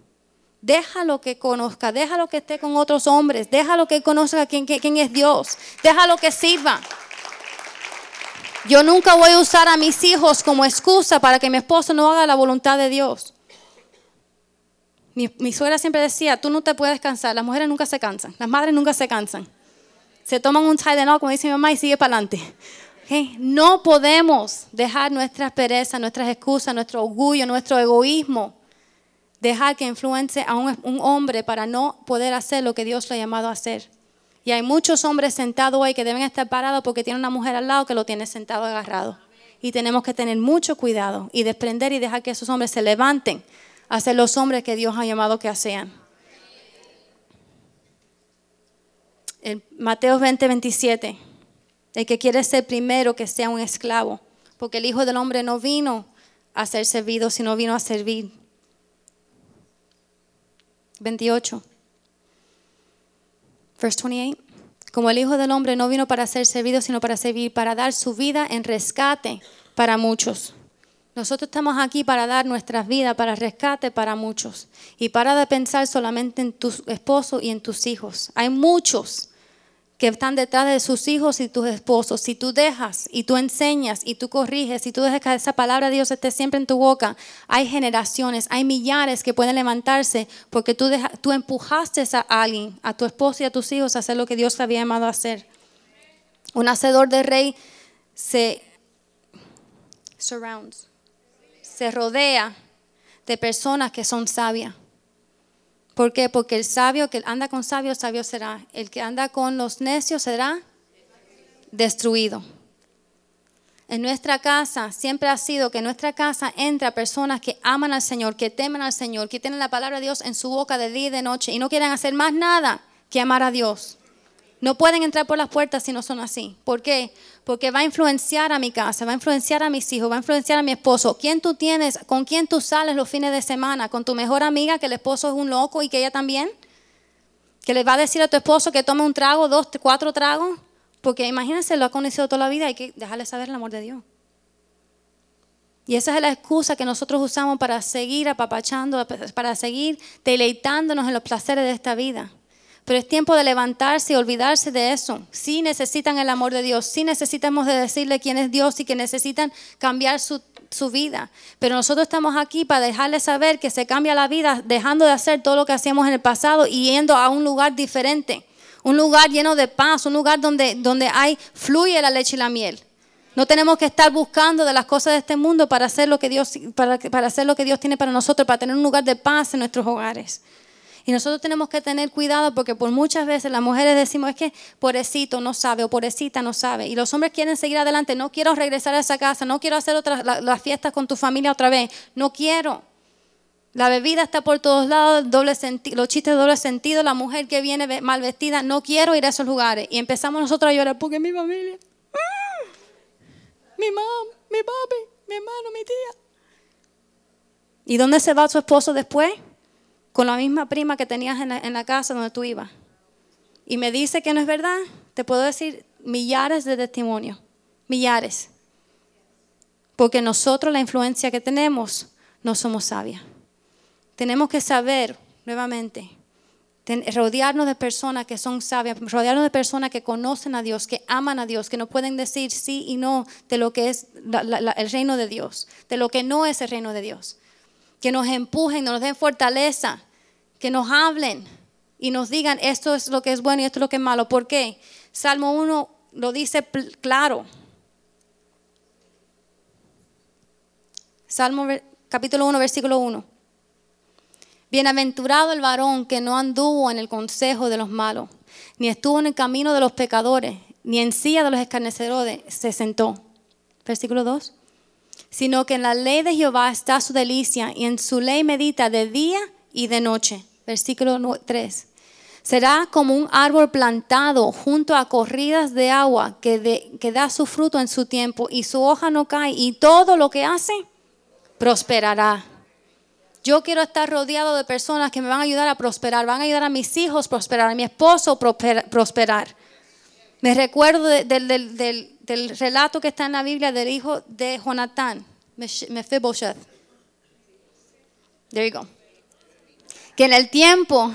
Déjalo que conozca, déjalo que esté con otros hombres, déjalo que conozca quién, es Dios, déjalo que sirva. Yo nunca voy a usar a mis hijos como excusa para que mi esposo no haga la voluntad de Dios. Mi, suegra siempre decía, tú no te puedes cansar, las mujeres nunca se cansan, las madres nunca se cansan. Se toman un Tylenol, como dice mi mamá, y sigue para adelante. No podemos dejar nuestras perezas, nuestras excusas, nuestro orgullo, nuestro egoísmo dejar que influencie a un, hombre para no poder hacer lo que Dios le ha llamado a hacer. Y hay muchos hombres sentados hoy que deben estar parados porque tienen una mujer al lado que lo tiene sentado agarrado. Y tenemos que tener mucho cuidado y desprender y dejar que esos hombres se levanten a ser los hombres que Dios ha llamado que sean. El Mateo 20, 27. El que quiere ser primero, que sea un esclavo. Porque el Hijo del Hombre no vino a ser servido, sino vino a servir 28. Verse 28. Como el Hijo del Hombre no vino para ser servido, sino para servir, para dar su vida en rescate para muchos. Nosotros estamos aquí para dar nuestras vidas, para rescate para muchos. Y para de pensar solamente en tu esposo y en tus hijos. Hay muchos que están detrás de sus hijos y tus esposos. Si tú dejas y tú enseñas y tú corriges y tú dejas que esa palabra de Dios esté siempre en tu boca, hay generaciones, hay millares que pueden levantarse porque tú, tú empujaste a alguien, a tu esposo y a tus hijos a hacer lo que Dios te había llamado a hacer. Un hacedor de rey se surrounds, se rodea de personas que son sabias. ¿Por qué? Porque el sabio que anda con sabios, sabio será. El que anda con los necios será destruido. En nuestra casa siempre ha sido que en nuestra casa entra personas que aman al Señor, que temen al Señor, que tienen la palabra de Dios en su boca de día y de noche y no quieren hacer más nada que amar a Dios. No pueden entrar por las puertas si no son así. ¿Por qué? Porque va a influenciar a mi casa, va a influenciar a mis hijos, va a influenciar a mi esposo. ¿Quién tú tienes? ¿Con quién tú sales los fines de semana? ¿Con tu mejor amiga que el esposo es un loco y que ella también? ¿Que le va a decir a tu esposo que tome un trago, dos, cuatro tragos? Porque imagínense, lo ha conocido toda la vida, hay que dejarle saber el amor de Dios. Y esa es la excusa que nosotros usamos para seguir apapachando, para seguir deleitándonos en los placeres de esta vida. Pero es tiempo de levantarse y olvidarse de eso. Sí necesitan el amor de Dios, sí necesitamos de decirle quién es Dios y que necesitan cambiar su, su vida. Pero nosotros estamos aquí para dejarles saber que se cambia la vida dejando de hacer todo lo que hacíamos en el pasado y yendo a un lugar diferente. Un lugar lleno de paz, un lugar donde, donde hay, fluye la leche y la miel. No tenemos que estar buscando de las cosas de este mundo para hacer lo que Dios, para, para hacer lo que Dios tiene para nosotros, para tener un lugar de paz en nuestros hogares. Y nosotros tenemos que tener cuidado porque por muchas veces las mujeres decimos es que pobrecito no sabe o pobrecita no sabe. Y los hombres quieren seguir adelante. No quiero regresar a esa casa, no quiero hacer las fiestas con tu familia otra vez. No quiero. La bebida está por todos lados, doble los chistes de doble sentido, la mujer que viene mal vestida, no quiero ir a esos lugares. Y empezamos nosotros a llorar porque mi familia, ¡ah! mi mamá, mi papi, mi hermano, mi tía. ¿Y dónde se va su esposo después? Con la misma prima que tenías en la, casa donde tú ibas. Y me dice que no es verdad, te puedo decir millares de testimonios, millares. Porque nosotros la influencia que tenemos no somos sabias. Tenemos que saber, nuevamente, rodearnos de personas que son sabias, rodearnos de personas que conocen a Dios, que aman a Dios, que nos pueden decir sí y no de lo que es el reino de Dios, de lo que no es el reino de Dios. Que nos empujen, nos den fortaleza, que nos hablen y nos digan esto es lo que es bueno y esto es lo que es malo. ¿Por qué? Salmo 1 lo dice claro. Salmo capítulo 1, versículo 1. Bienaventurado el varón que no anduvo en el consejo de los malos, ni estuvo en el camino de los pecadores, ni en silla de los escarnecedores se sentó. Versículo 2. Sino que en la ley de Jehová está su delicia, y en su ley medita de día y de noche. Versículo 3. Será como un árbol plantado junto a corridas de agua que, da su fruto en su tiempo y su hoja no cae y todo lo que hace prosperará. Yo quiero estar rodeado de personas que me van a ayudar a prosperar, van a ayudar a mis hijos a prosperar, a mi esposo a prosperar. Me recuerdo del, del, relato que está en la Biblia del hijo de Jonatán, Mephibosheth. There you go que en el tiempo,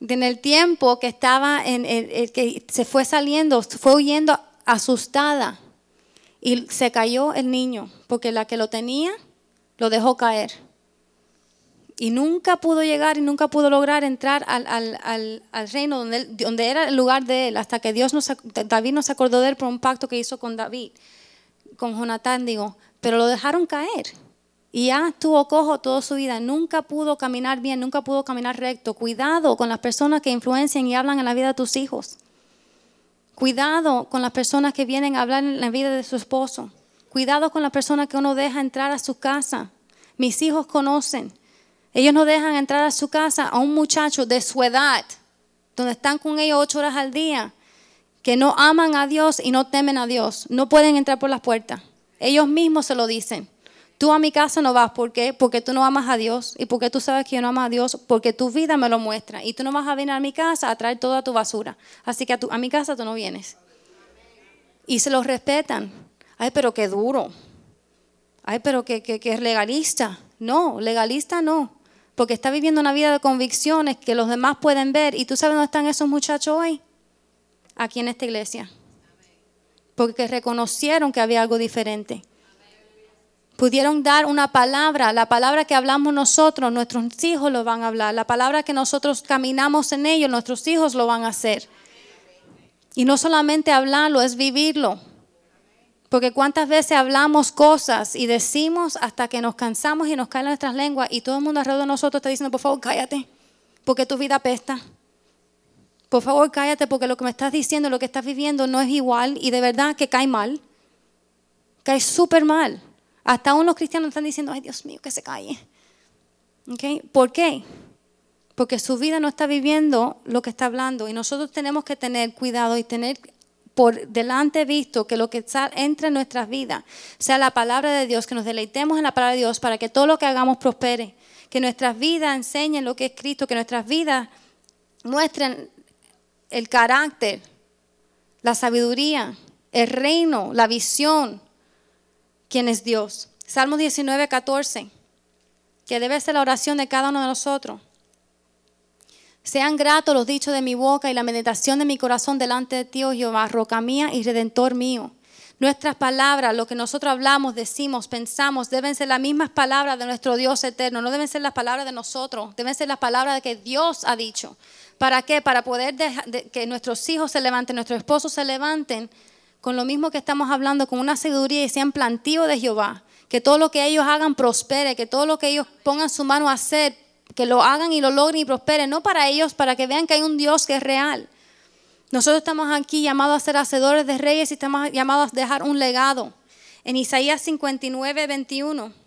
en el tiempo que estaba, en el, que se fue saliendo, fue huyendo asustada y se cayó el niño, porque la que lo tenía lo dejó caer. Y nunca pudo llegar y nunca pudo lograr entrar al, reino donde, donde, era el lugar de él, hasta que Dios nos, David nos acordó de él por un pacto que hizo con David, con Jonatán, digo, pero lo dejaron caer. Y ya estuvo cojo toda su vida, nunca pudo caminar bien, nunca pudo caminar recto. Cuidado con las personas que influencian y hablan en la vida de tus hijos. Cuidado con las personas que vienen a hablar en la vida de su esposo. Cuidado con las personas que uno deja entrar a su casa. Mis hijos conocen. Ellos no dejan entrar a su casa a un muchacho de su edad, donde están con ellos ocho horas al día, que no aman a Dios y no temen a Dios. No pueden entrar por las puertas. Ellos mismos se lo dicen. Tú a mi casa no vas, ¿por qué? Porque tú no amas a Dios. ¿Y porque tú sabes que yo no amo a Dios? Porque tu vida me lo muestra. Y tú no vas a venir a mi casa a traer toda tu basura. Así que a, a mi casa tú no vienes. Y se lo respetan. Ay, pero qué duro. Ay, pero que es legalista. No, legalista no. Porque está viviendo una vida de convicciones que los demás pueden ver. ¿Y tú sabes dónde están esos muchachos hoy? Aquí en esta iglesia. Porque reconocieron que había algo diferente pudieron dar una palabra, la palabra que hablamos nosotros, nuestros hijos lo van a hablar, la palabra que nosotros caminamos en ellos, nuestros hijos lo van a hacer. Y no solamente hablarlo, es vivirlo. Porque cuántas veces hablamos cosas y decimos hasta que nos cansamos y nos caen nuestras lenguas y todo el mundo alrededor de nosotros está diciendo, por favor, cállate, porque tu vida pesta. Por favor, cállate, porque lo que me estás diciendo, lo que estás viviendo no es igual y de verdad que cae mal. Cae súper mal. Hasta aún los cristianos están diciendo, ay Dios mío, que se calle. ¿Por qué? Porque su vida no está viviendo lo que está hablando y nosotros tenemos que tener cuidado y tener por delante visto que lo que entre en nuestras vidas sea la palabra de Dios, que nos deleitemos en la palabra de Dios para que todo lo que hagamos prospere, que nuestras vidas enseñen lo que es Cristo, que nuestras vidas muestren el carácter, la sabiduría, el reino, la visión, quién es Dios. Salmo 19, 14, que debe ser la oración de cada uno de nosotros. Sean gratos los dichos de mi boca y la meditación de mi corazón delante de ti, oh Jehová, roca mía y redentor mío. Nuestras palabras, lo que nosotros hablamos, decimos, pensamos, deben ser las mismas palabras de nuestro Dios eterno, no deben ser las palabras de nosotros, deben ser las palabras que Dios ha dicho. ¿Para qué? Para poder que nuestros hijos se levanten, nuestros esposos se levanten con lo mismo que estamos hablando, con una sabiduría y sean plantíos de Jehová. Que todo lo que ellos hagan prospere, que todo lo que ellos pongan su mano a hacer, que lo hagan y lo logren y prospere. No para ellos, para que vean que hay un Dios que es real. Nosotros estamos aquí llamados a ser hacedores de reyes y estamos llamados a dejar un legado. En Isaías 59, 21.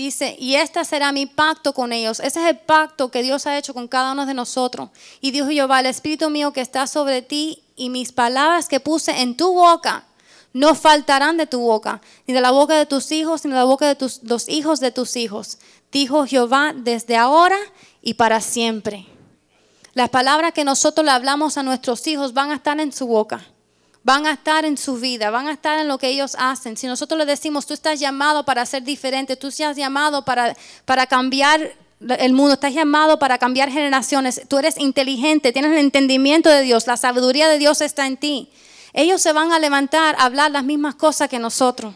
Dice, y este será mi pacto con ellos. Ese es el pacto que Dios ha hecho con cada uno de nosotros. Y dijo Jehová, el Espíritu mío que está sobre ti y mis palabras que puse en tu boca no faltarán de tu boca, ni de la boca de tus hijos, ni de la boca de tus, los hijos de tus hijos. Dijo Jehová desde ahora y para siempre. Las palabras que nosotros le hablamos a nuestros hijos van a estar en su boca van a estar en su vida, van a estar en lo que ellos hacen. Si nosotros le decimos, tú estás llamado para ser diferente, tú estás llamado para, para cambiar el mundo, estás llamado para cambiar generaciones, tú eres inteligente, tienes el entendimiento de Dios, la sabiduría de Dios está en ti. Ellos se van a levantar a hablar las mismas cosas que nosotros.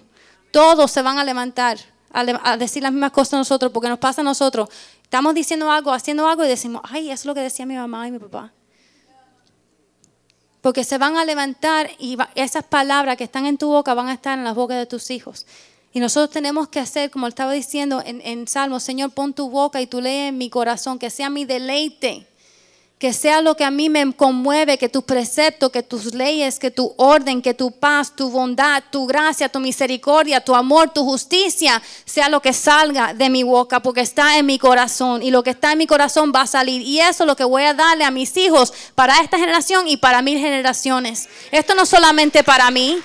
Todos se van a levantar a, decir las mismas cosas nosotros, porque nos pasa a nosotros. Estamos diciendo algo, haciendo algo y decimos, ay, eso es lo que decía mi mamá y mi papá porque se van a levantar y esas palabras que están en tu boca van a estar en las bocas de tus hijos. Y nosotros tenemos que hacer, como estaba diciendo en, en Salmo, Señor, pon tu boca y tu ley en mi corazón, que sea mi deleite que sea lo que a mí me conmueve, que tus preceptos, que tus leyes, que tu orden, que tu paz, tu bondad, tu gracia, tu misericordia, tu amor, tu justicia, sea lo que salga de mi boca, porque está en mi corazón y lo que está en mi corazón va a salir. Y eso es lo que voy a darle a mis hijos para esta generación y para mil generaciones. Esto no solamente para mí,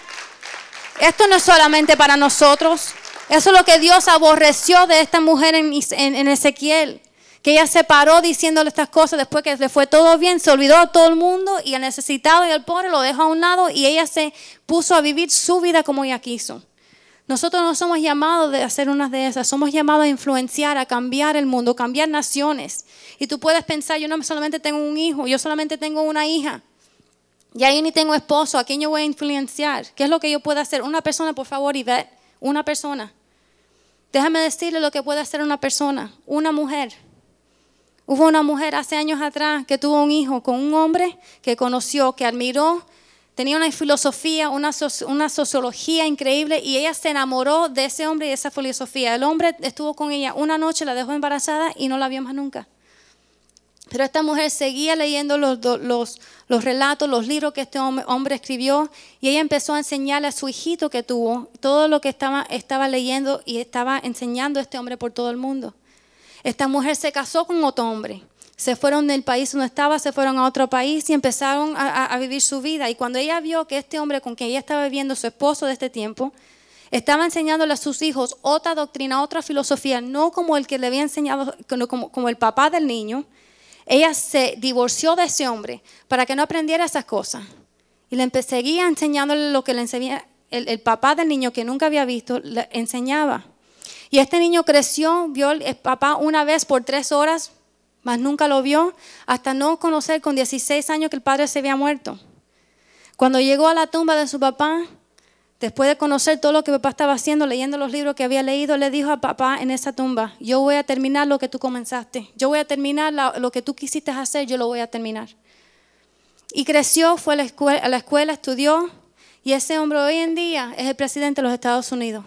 esto no es solamente para nosotros. Eso es lo que Dios aborreció de esta mujer en Ezequiel que ella se paró diciéndole estas cosas después que le fue todo bien, se olvidó a todo el mundo y el necesitado y el pobre lo dejó a un lado y ella se puso a vivir su vida como ella quiso. Nosotros no somos llamados de hacer unas de esas, somos llamados a influenciar, a cambiar el mundo, cambiar naciones. Y tú puedes pensar, yo no solamente tengo un hijo, yo solamente tengo una hija. Y ahí ni tengo esposo, ¿a quién yo voy a influenciar? ¿Qué es lo que yo puedo hacer? Una persona, por favor, y ve, una persona. Déjame decirle lo que puede hacer una persona, una mujer Hubo una mujer hace años atrás que tuvo un hijo con un hombre que conoció, que admiró, tenía una filosofía, una, sociología increíble y ella se enamoró de ese hombre y de esa filosofía. El hombre estuvo con ella una noche, la dejó embarazada y no la vio más nunca. Pero esta mujer seguía leyendo los, los, los, relatos, los libros que este hombre escribió y ella empezó a enseñarle a su hijito que tuvo todo lo que estaba, estaba leyendo y estaba enseñando a este hombre por todo el mundo. Esta mujer se casó con otro hombre, se fueron del país donde estaba, se fueron a otro país y empezaron a, vivir su vida. Y cuando ella vio que este hombre con quien ella estaba viviendo, su esposo de este tiempo, estaba enseñándole a sus hijos otra doctrina, otra filosofía, no como el que le había enseñado, como, el papá del niño, ella se divorció de ese hombre para que no aprendiera esas cosas. Y le seguía enseñándole lo que le enseñaba el, papá del niño que nunca había visto, le enseñaba. Y este niño creció, vio al papá una vez por tres horas, mas nunca lo vio, hasta no conocer con 16 años que el padre se había muerto. Cuando llegó a la tumba de su papá, después de conocer todo lo que papá estaba haciendo, leyendo los libros que había leído, le dijo a papá en esa tumba, yo voy a terminar lo que tú comenzaste, yo voy a terminar lo que tú quisiste hacer, yo lo voy a terminar. Y creció, fue a la, escuela, a la escuela, estudió, y ese hombre hoy en día es el presidente de los Estados Unidos.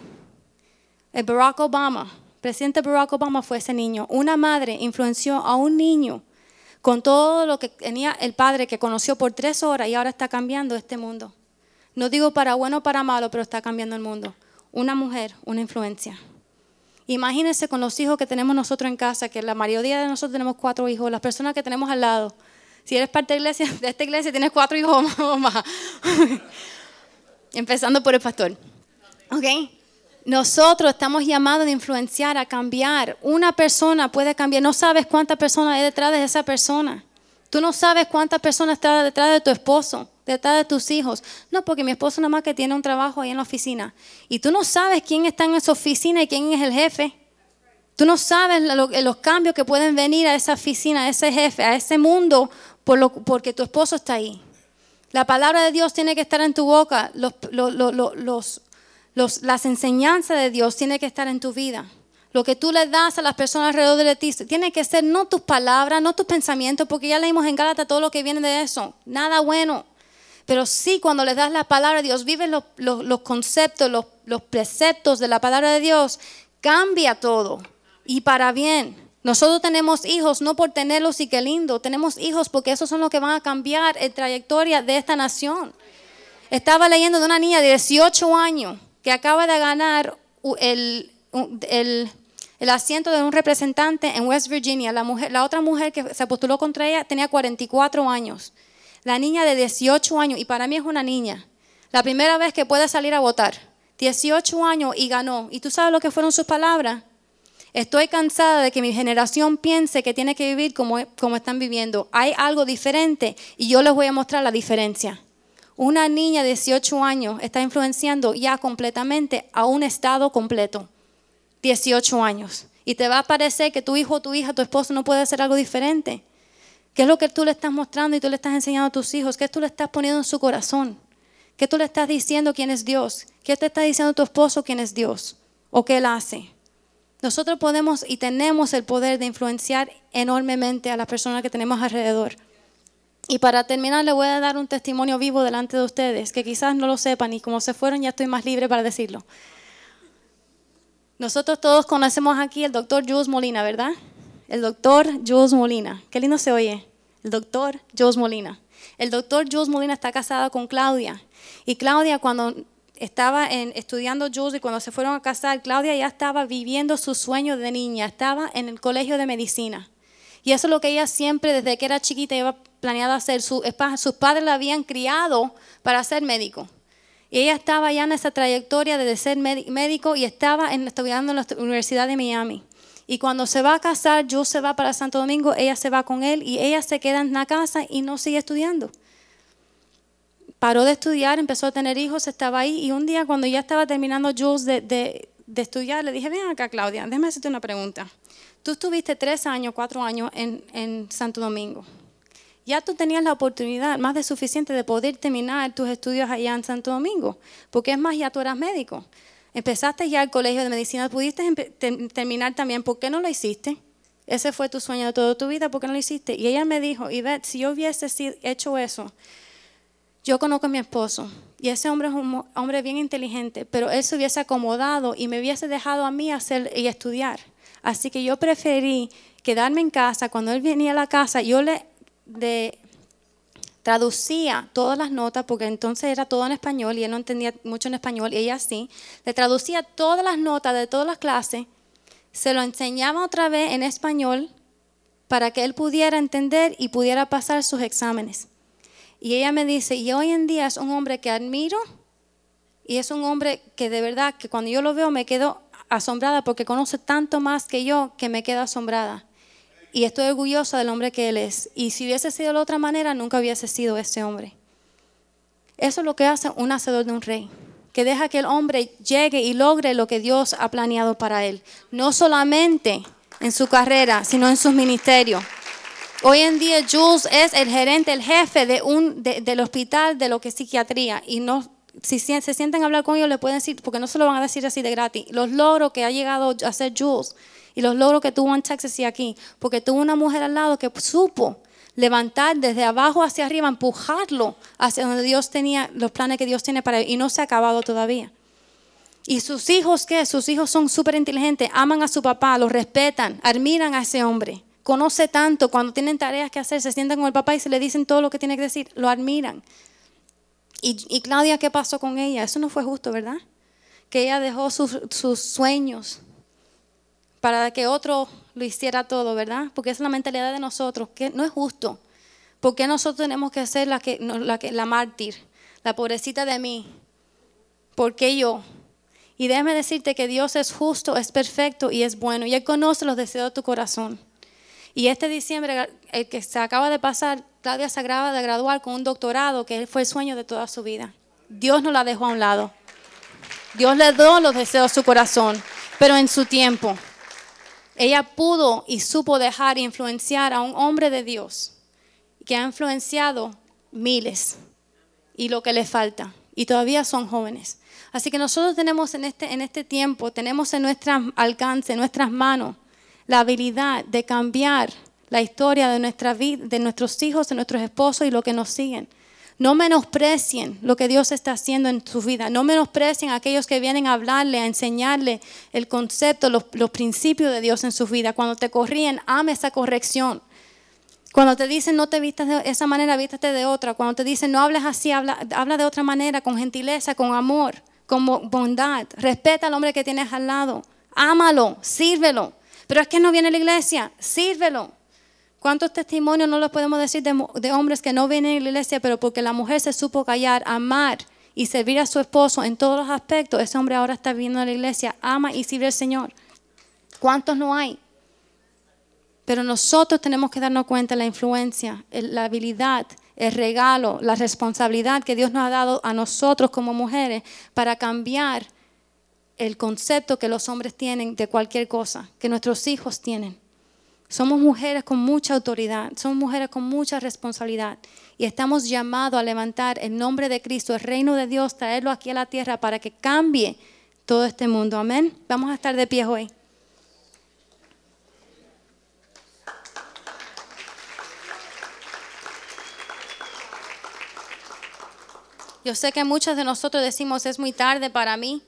Barack Obama, presidente Barack Obama fue ese niño. Una madre influenció a un niño con todo lo que tenía el padre que conoció por tres horas y ahora está cambiando este mundo. No digo para bueno o para malo, pero está cambiando el mundo. Una mujer, una influencia. Imagínense con los hijos que tenemos nosotros en casa, que la mayoría de nosotros tenemos cuatro hijos, las personas que tenemos al lado. Si eres parte de, iglesia, de esta iglesia, tienes cuatro hijos o más. Empezando por el pastor. ¿Ok? Nosotros estamos llamados a influenciar, a cambiar. Una persona puede cambiar. No sabes cuántas personas hay detrás de esa persona. Tú no sabes cuántas personas están detrás de tu esposo detrás de tus hijos. No, porque mi esposo nada más que tiene un trabajo ahí en la oficina. Y tú no sabes quién está en esa oficina y quién es el jefe. Tú no sabes los cambios que pueden venir a esa oficina, a ese jefe, a ese mundo, por lo, porque tu esposo está ahí. La palabra de Dios tiene que estar en tu boca. Los, los, las enseñanzas de Dios tienen que estar en tu vida. Lo que tú le das a las personas alrededor de ti tiene que ser no tus palabras, no tus pensamientos, porque ya leímos en Gálatas todo lo que viene de eso. Nada bueno. Pero sí, cuando le das la palabra de Dios, vives los, los, conceptos, los, los preceptos de la palabra de Dios, cambia todo. Y para bien. Nosotros tenemos hijos no por tenerlos y qué lindo, tenemos hijos porque esos son los que van a cambiar la trayectoria de esta nación. Estaba leyendo de una niña de 18 años que acaba de ganar el, el, asiento de un representante en West Virginia. La, mujer, la otra mujer que se postuló contra ella tenía 44 años. La niña de 18 años, y para mí es una niña, la primera vez que puede salir a votar, 18 años y ganó. ¿Y tú sabes lo que fueron sus palabras? Estoy cansada de que mi generación piense que tiene que vivir como, como están viviendo. Hay algo diferente y yo les voy a mostrar la diferencia. Una niña de 18 años está influenciando ya completamente a un estado completo. 18 años. Y te va a parecer que tu hijo, tu hija, tu esposo no puede hacer algo diferente. ¿Qué es lo que tú le estás mostrando y tú le estás enseñando a tus hijos? ¿Qué tú le estás poniendo en su corazón? ¿Qué tú le estás diciendo quién es Dios? ¿Qué te está diciendo tu esposo quién es Dios? ¿O qué él hace? Nosotros podemos y tenemos el poder de influenciar enormemente a las personas que tenemos alrededor. Y para terminar, le voy a dar un testimonio vivo delante de ustedes, que quizás no lo sepan y como se fueron ya estoy más libre para decirlo. Nosotros todos conocemos aquí al doctor Jules Molina, ¿verdad? el doctor Jules Molina. Qué lindo se oye. El doctor Jules Molina. El doctor Jules Molina está casado con Claudia. Y Claudia cuando estaba estudiando Jules y cuando se fueron a casar, Claudia ya estaba viviendo su sueño de niña. Estaba en el colegio de medicina. Y eso es lo que ella siempre, desde que era chiquita, iba planeado hacer. sus padres la habían criado para ser médico. Y ella estaba ya en esa trayectoria de ser médico y estaba estudiando en la Universidad de Miami. Y cuando se va a casar, yo se va para Santo Domingo, ella se va con él y ella se queda en la casa y no sigue estudiando. Paró de estudiar, empezó a tener hijos, estaba ahí y un día cuando ya estaba terminando Jules de, de, de estudiar, le dije, ven acá Claudia, déjame hacerte una pregunta. Tú estuviste tres años, cuatro años en, en Santo Domingo. Ya tú tenías la oportunidad más de suficiente de poder terminar tus estudios allá en Santo Domingo, porque es más, ya tú eras médico. Empezaste ya el colegio de medicina, pudiste terminar también, ¿por qué no lo hiciste? Ese fue tu sueño de toda tu vida, ¿por qué no lo hiciste? Y ella me dijo, Ivette, si yo hubiese hecho eso, yo conozco a mi esposo y ese hombre es un hombre bien inteligente, pero él se hubiese acomodado y me hubiese dejado a mí hacer y estudiar. Así que yo preferí quedarme en casa. Cuando él venía a la casa, yo le de, traducía todas las notas, porque entonces era todo en español y él no entendía mucho en español, y ella sí, le traducía todas las notas de todas las clases, se lo enseñaba otra vez en español para que él pudiera entender y pudiera pasar sus exámenes. Y ella me dice, y hoy en día es un hombre que admiro y es un hombre que de verdad que cuando yo lo veo me quedo asombrada porque conoce tanto más que yo que me quedo asombrada. Y estoy orgullosa del hombre que él es. Y si hubiese sido de otra manera, nunca hubiese sido ese hombre. Eso es lo que hace un hacedor de un rey, que deja que el hombre llegue y logre lo que Dios ha planeado para él. No solamente en su carrera, sino en sus ministerios. Hoy en día Jules es el gerente, el jefe de un, del hospital de lo que es psiquiatría y no si se sienten a hablar con ellos, le pueden decir, porque no se lo van a decir así de gratis, los logros que ha llegado a hacer Jules y los logros que tuvo en Texas y aquí, porque tuvo una mujer al lado que supo levantar desde abajo hacia arriba, empujarlo hacia donde Dios tenía, los planes que Dios tiene para él, y no se ha acabado todavía. Y sus hijos, ¿qué? Sus hijos son súper inteligentes, aman a su papá, lo respetan, admiran a ese hombre. Conoce tanto, cuando tienen tareas que hacer, se sientan con el papá y se le dicen todo lo que tiene que decir, lo admiran. Y, Claudia, ¿qué pasó con ella? Eso no fue justo, ¿verdad? Que ella dejó sus, sueños para que otro lo hiciera todo, ¿verdad? Porque es la mentalidad de nosotros, que no es justo. ¿Por qué nosotros tenemos que ser la, que, la, que, la mártir, la pobrecita de mí? ¿Por qué yo? Y déjame decirte que Dios es justo, es perfecto y es bueno. Y Él conoce los deseos de tu corazón. Y este diciembre, el que se acaba de pasar, Claudia se acaba de graduar con un doctorado que fue el sueño de toda su vida. Dios no la dejó a un lado. Dios le dio los deseos de su corazón, pero en su tiempo. Ella pudo y supo dejar influenciar a un hombre de Dios que ha influenciado miles y lo que le falta. Y todavía son jóvenes. Así que nosotros tenemos en este, en este tiempo, tenemos en nuestro alcance, en nuestras manos, la habilidad de cambiar la historia de nuestra vida, de nuestros hijos, de nuestros esposos y lo que nos siguen. No menosprecien lo que Dios está haciendo en su vida. No menosprecien a aquellos que vienen a hablarle, a enseñarle el concepto, los, principios de Dios en su vida. Cuando te corrían, ama esa corrección. Cuando te dicen no te vistas de esa manera, vístate de otra. Cuando te dicen no hables así, habla, habla de otra manera, con gentileza, con amor, con bondad. Respeta al hombre que tienes al lado. Ámalo, sírvelo. Pero es que no viene a la iglesia, sírvelo. ¿Cuántos testimonios no los podemos decir de, hombres que no vienen a la iglesia, pero porque la mujer se supo callar, amar y servir a su esposo en todos los aspectos? Ese hombre ahora está viniendo a la iglesia, ama y sirve al Señor. ¿Cuántos no hay? Pero nosotros tenemos que darnos cuenta de la influencia, la habilidad, el regalo, la responsabilidad que Dios nos ha dado a nosotros como mujeres para cambiar el concepto que los hombres tienen de cualquier cosa, que nuestros hijos tienen. Somos mujeres con mucha autoridad, somos mujeres con mucha responsabilidad y estamos llamados a levantar el nombre de Cristo, el reino de Dios, traerlo aquí a la tierra para que cambie todo este mundo. Amén. Vamos a estar de pie hoy. Yo sé que muchos de nosotros decimos es muy tarde para mí.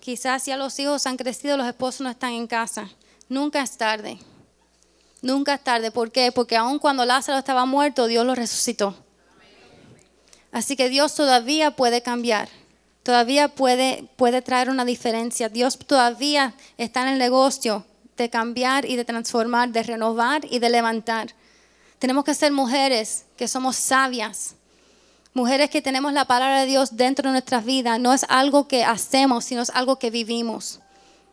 Quizás ya los hijos han crecido, los esposos no están en casa. Nunca es tarde. Nunca es tarde. ¿Por qué? Porque aun cuando Lázaro estaba muerto, Dios lo resucitó. Así que Dios todavía puede cambiar. Todavía puede, puede traer una diferencia. Dios todavía está en el negocio de cambiar y de transformar, de renovar y de levantar. Tenemos que ser mujeres que somos sabias, Mujeres que tenemos la palabra de Dios dentro de nuestras vidas, no es algo que hacemos, sino es algo que vivimos.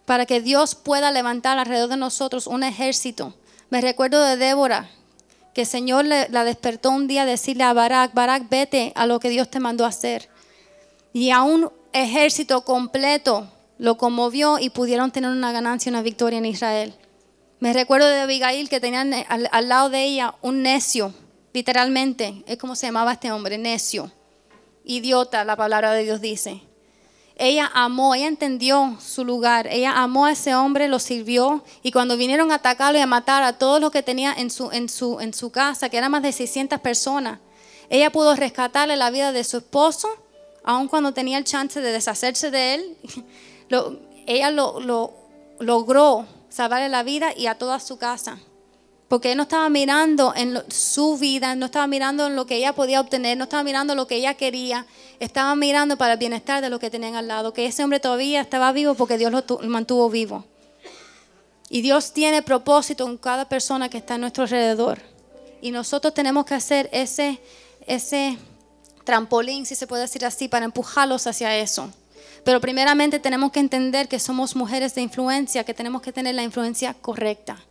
Para que Dios pueda levantar alrededor de nosotros un ejército. Me recuerdo de Débora, que el Señor la despertó un día a decirle a Barak, Barak, vete a lo que Dios te mandó hacer. Y a un ejército completo lo conmovió y pudieron tener una ganancia, una victoria en Israel. Me recuerdo de Abigail que tenían al lado de ella un necio Literalmente, es como se llamaba este hombre, necio, idiota, la palabra de Dios dice. Ella amó, ella entendió su lugar, ella amó a ese hombre, lo sirvió y cuando vinieron a atacarlo y a matar a todos los que tenía en su, en su, en su casa, que eran más de 600 personas, ella pudo rescatarle la vida de su esposo, aun cuando tenía el chance de deshacerse de él. ella lo, lo, logró salvarle la vida y a toda su casa porque él no estaba mirando en su vida, no estaba mirando en lo que ella podía obtener, no estaba mirando lo que ella quería, estaba mirando para el bienestar de lo que tenían al lado, que ese hombre todavía estaba vivo porque Dios lo mantuvo vivo. Y Dios tiene propósito en cada persona que está a nuestro alrededor. Y nosotros tenemos que hacer ese, ese trampolín, si se puede decir así, para empujarlos hacia eso. Pero primeramente tenemos que entender que somos mujeres de influencia, que tenemos que tener la influencia correcta.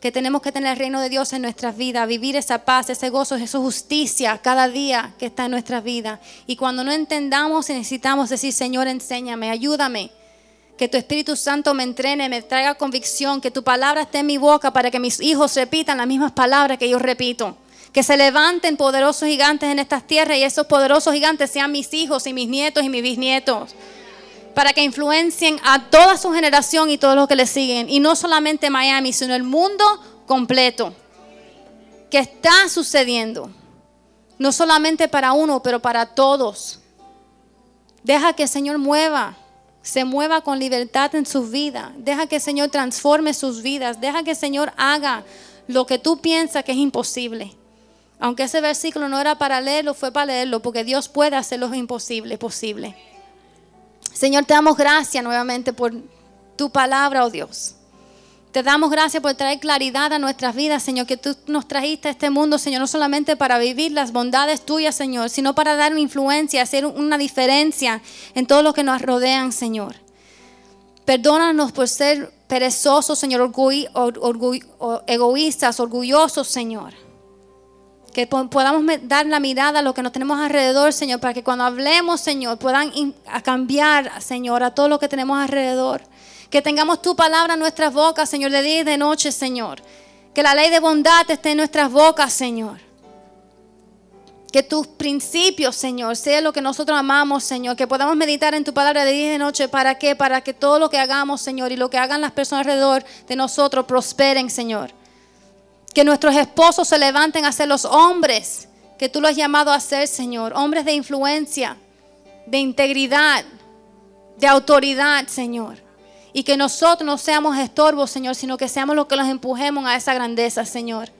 Que tenemos que tener el reino de Dios en nuestras vidas, vivir esa paz, ese gozo, esa justicia cada día que está en nuestra vida. Y cuando no entendamos, necesitamos decir, Señor, enséñame, ayúdame. Que tu Espíritu Santo me entrene, me traiga convicción, que tu palabra esté en mi boca para que mis hijos repitan las mismas palabras que yo repito. Que se levanten poderosos gigantes en estas tierras y esos poderosos gigantes sean mis hijos y mis nietos y mis bisnietos. Para que influencien a toda su generación y todos los que le siguen. Y no solamente Miami, sino el mundo completo. Que está sucediendo. No solamente para uno, pero para todos. Deja que el Señor mueva se mueva con libertad en sus vidas. Deja que el Señor transforme sus vidas. Deja que el Señor haga lo que tú piensas que es imposible. Aunque ese versículo no era para leerlo, fue para leerlo, porque Dios puede hacer lo imposible posible. Señor, te damos gracias nuevamente por tu palabra, oh Dios. Te damos gracias por traer claridad a nuestras vidas, Señor, que tú nos trajiste a este mundo, Señor, no solamente para vivir las bondades tuyas, Señor, sino para dar influencia, hacer una diferencia en todo lo que nos rodean, Señor. Perdónanos por ser perezosos, Señor, egoístas, orgullosos, Señor. Que podamos dar la mirada a lo que nos tenemos alrededor, Señor, para que cuando hablemos, Señor, puedan cambiar, Señor, a todo lo que tenemos alrededor. Que tengamos tu palabra en nuestras bocas, Señor, de día y de noche, Señor. Que la ley de bondad esté en nuestras bocas, Señor. Que tus principios, Señor, sea lo que nosotros amamos, Señor. Que podamos meditar en tu palabra de día y de noche. ¿Para qué? Para que todo lo que hagamos, Señor, y lo que hagan las personas alrededor de nosotros prosperen, Señor. Que nuestros esposos se levanten a ser los hombres que tú los has llamado a ser, Señor. Hombres de influencia, de integridad, de autoridad, Señor. Y que nosotros no seamos estorbos, Señor, sino que seamos los que los empujemos a esa grandeza, Señor.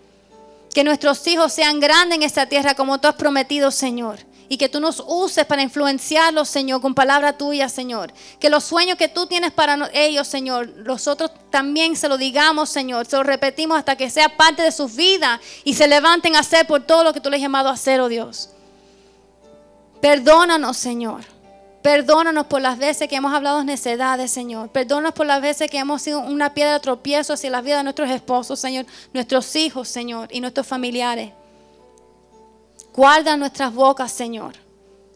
Que nuestros hijos sean grandes en esta tierra como tú has prometido, Señor. Y que tú nos uses para influenciarlos, Señor, con palabra tuya, Señor. Que los sueños que tú tienes para ellos, Señor, nosotros también se lo digamos, Señor. Se lo repetimos hasta que sea parte de sus vidas y se levanten a hacer por todo lo que tú les has llamado a hacer, oh Dios. Perdónanos, Señor. Perdónanos por las veces que hemos hablado necedades, Señor. Perdónanos por las veces que hemos sido una piedra de tropiezo hacia la vida de nuestros esposos, Señor, nuestros hijos, Señor, y nuestros familiares. Guarda nuestras bocas, Señor.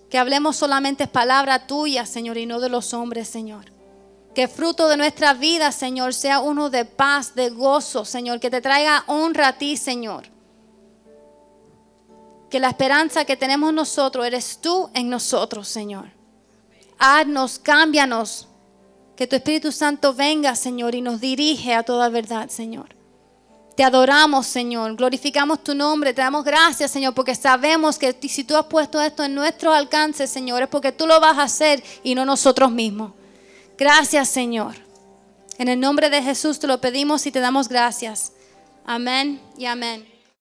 Que hablemos solamente palabra tuya, Señor, y no de los hombres, Señor. Que fruto de nuestra vida, Señor, sea uno de paz, de gozo, Señor. Que te traiga honra a ti, Señor. Que la esperanza que tenemos nosotros eres tú en nosotros, Señor haznos, cámbianos. Que tu Espíritu Santo venga, Señor, y nos dirige a toda verdad, Señor. Te adoramos, Señor. Glorificamos tu nombre. Te damos gracias, Señor, porque sabemos que si tú has puesto esto en nuestro alcance, Señor, es porque tú lo vas a hacer y no nosotros mismos. Gracias, Señor. En el nombre de Jesús te lo pedimos y te damos gracias. Amén y amén.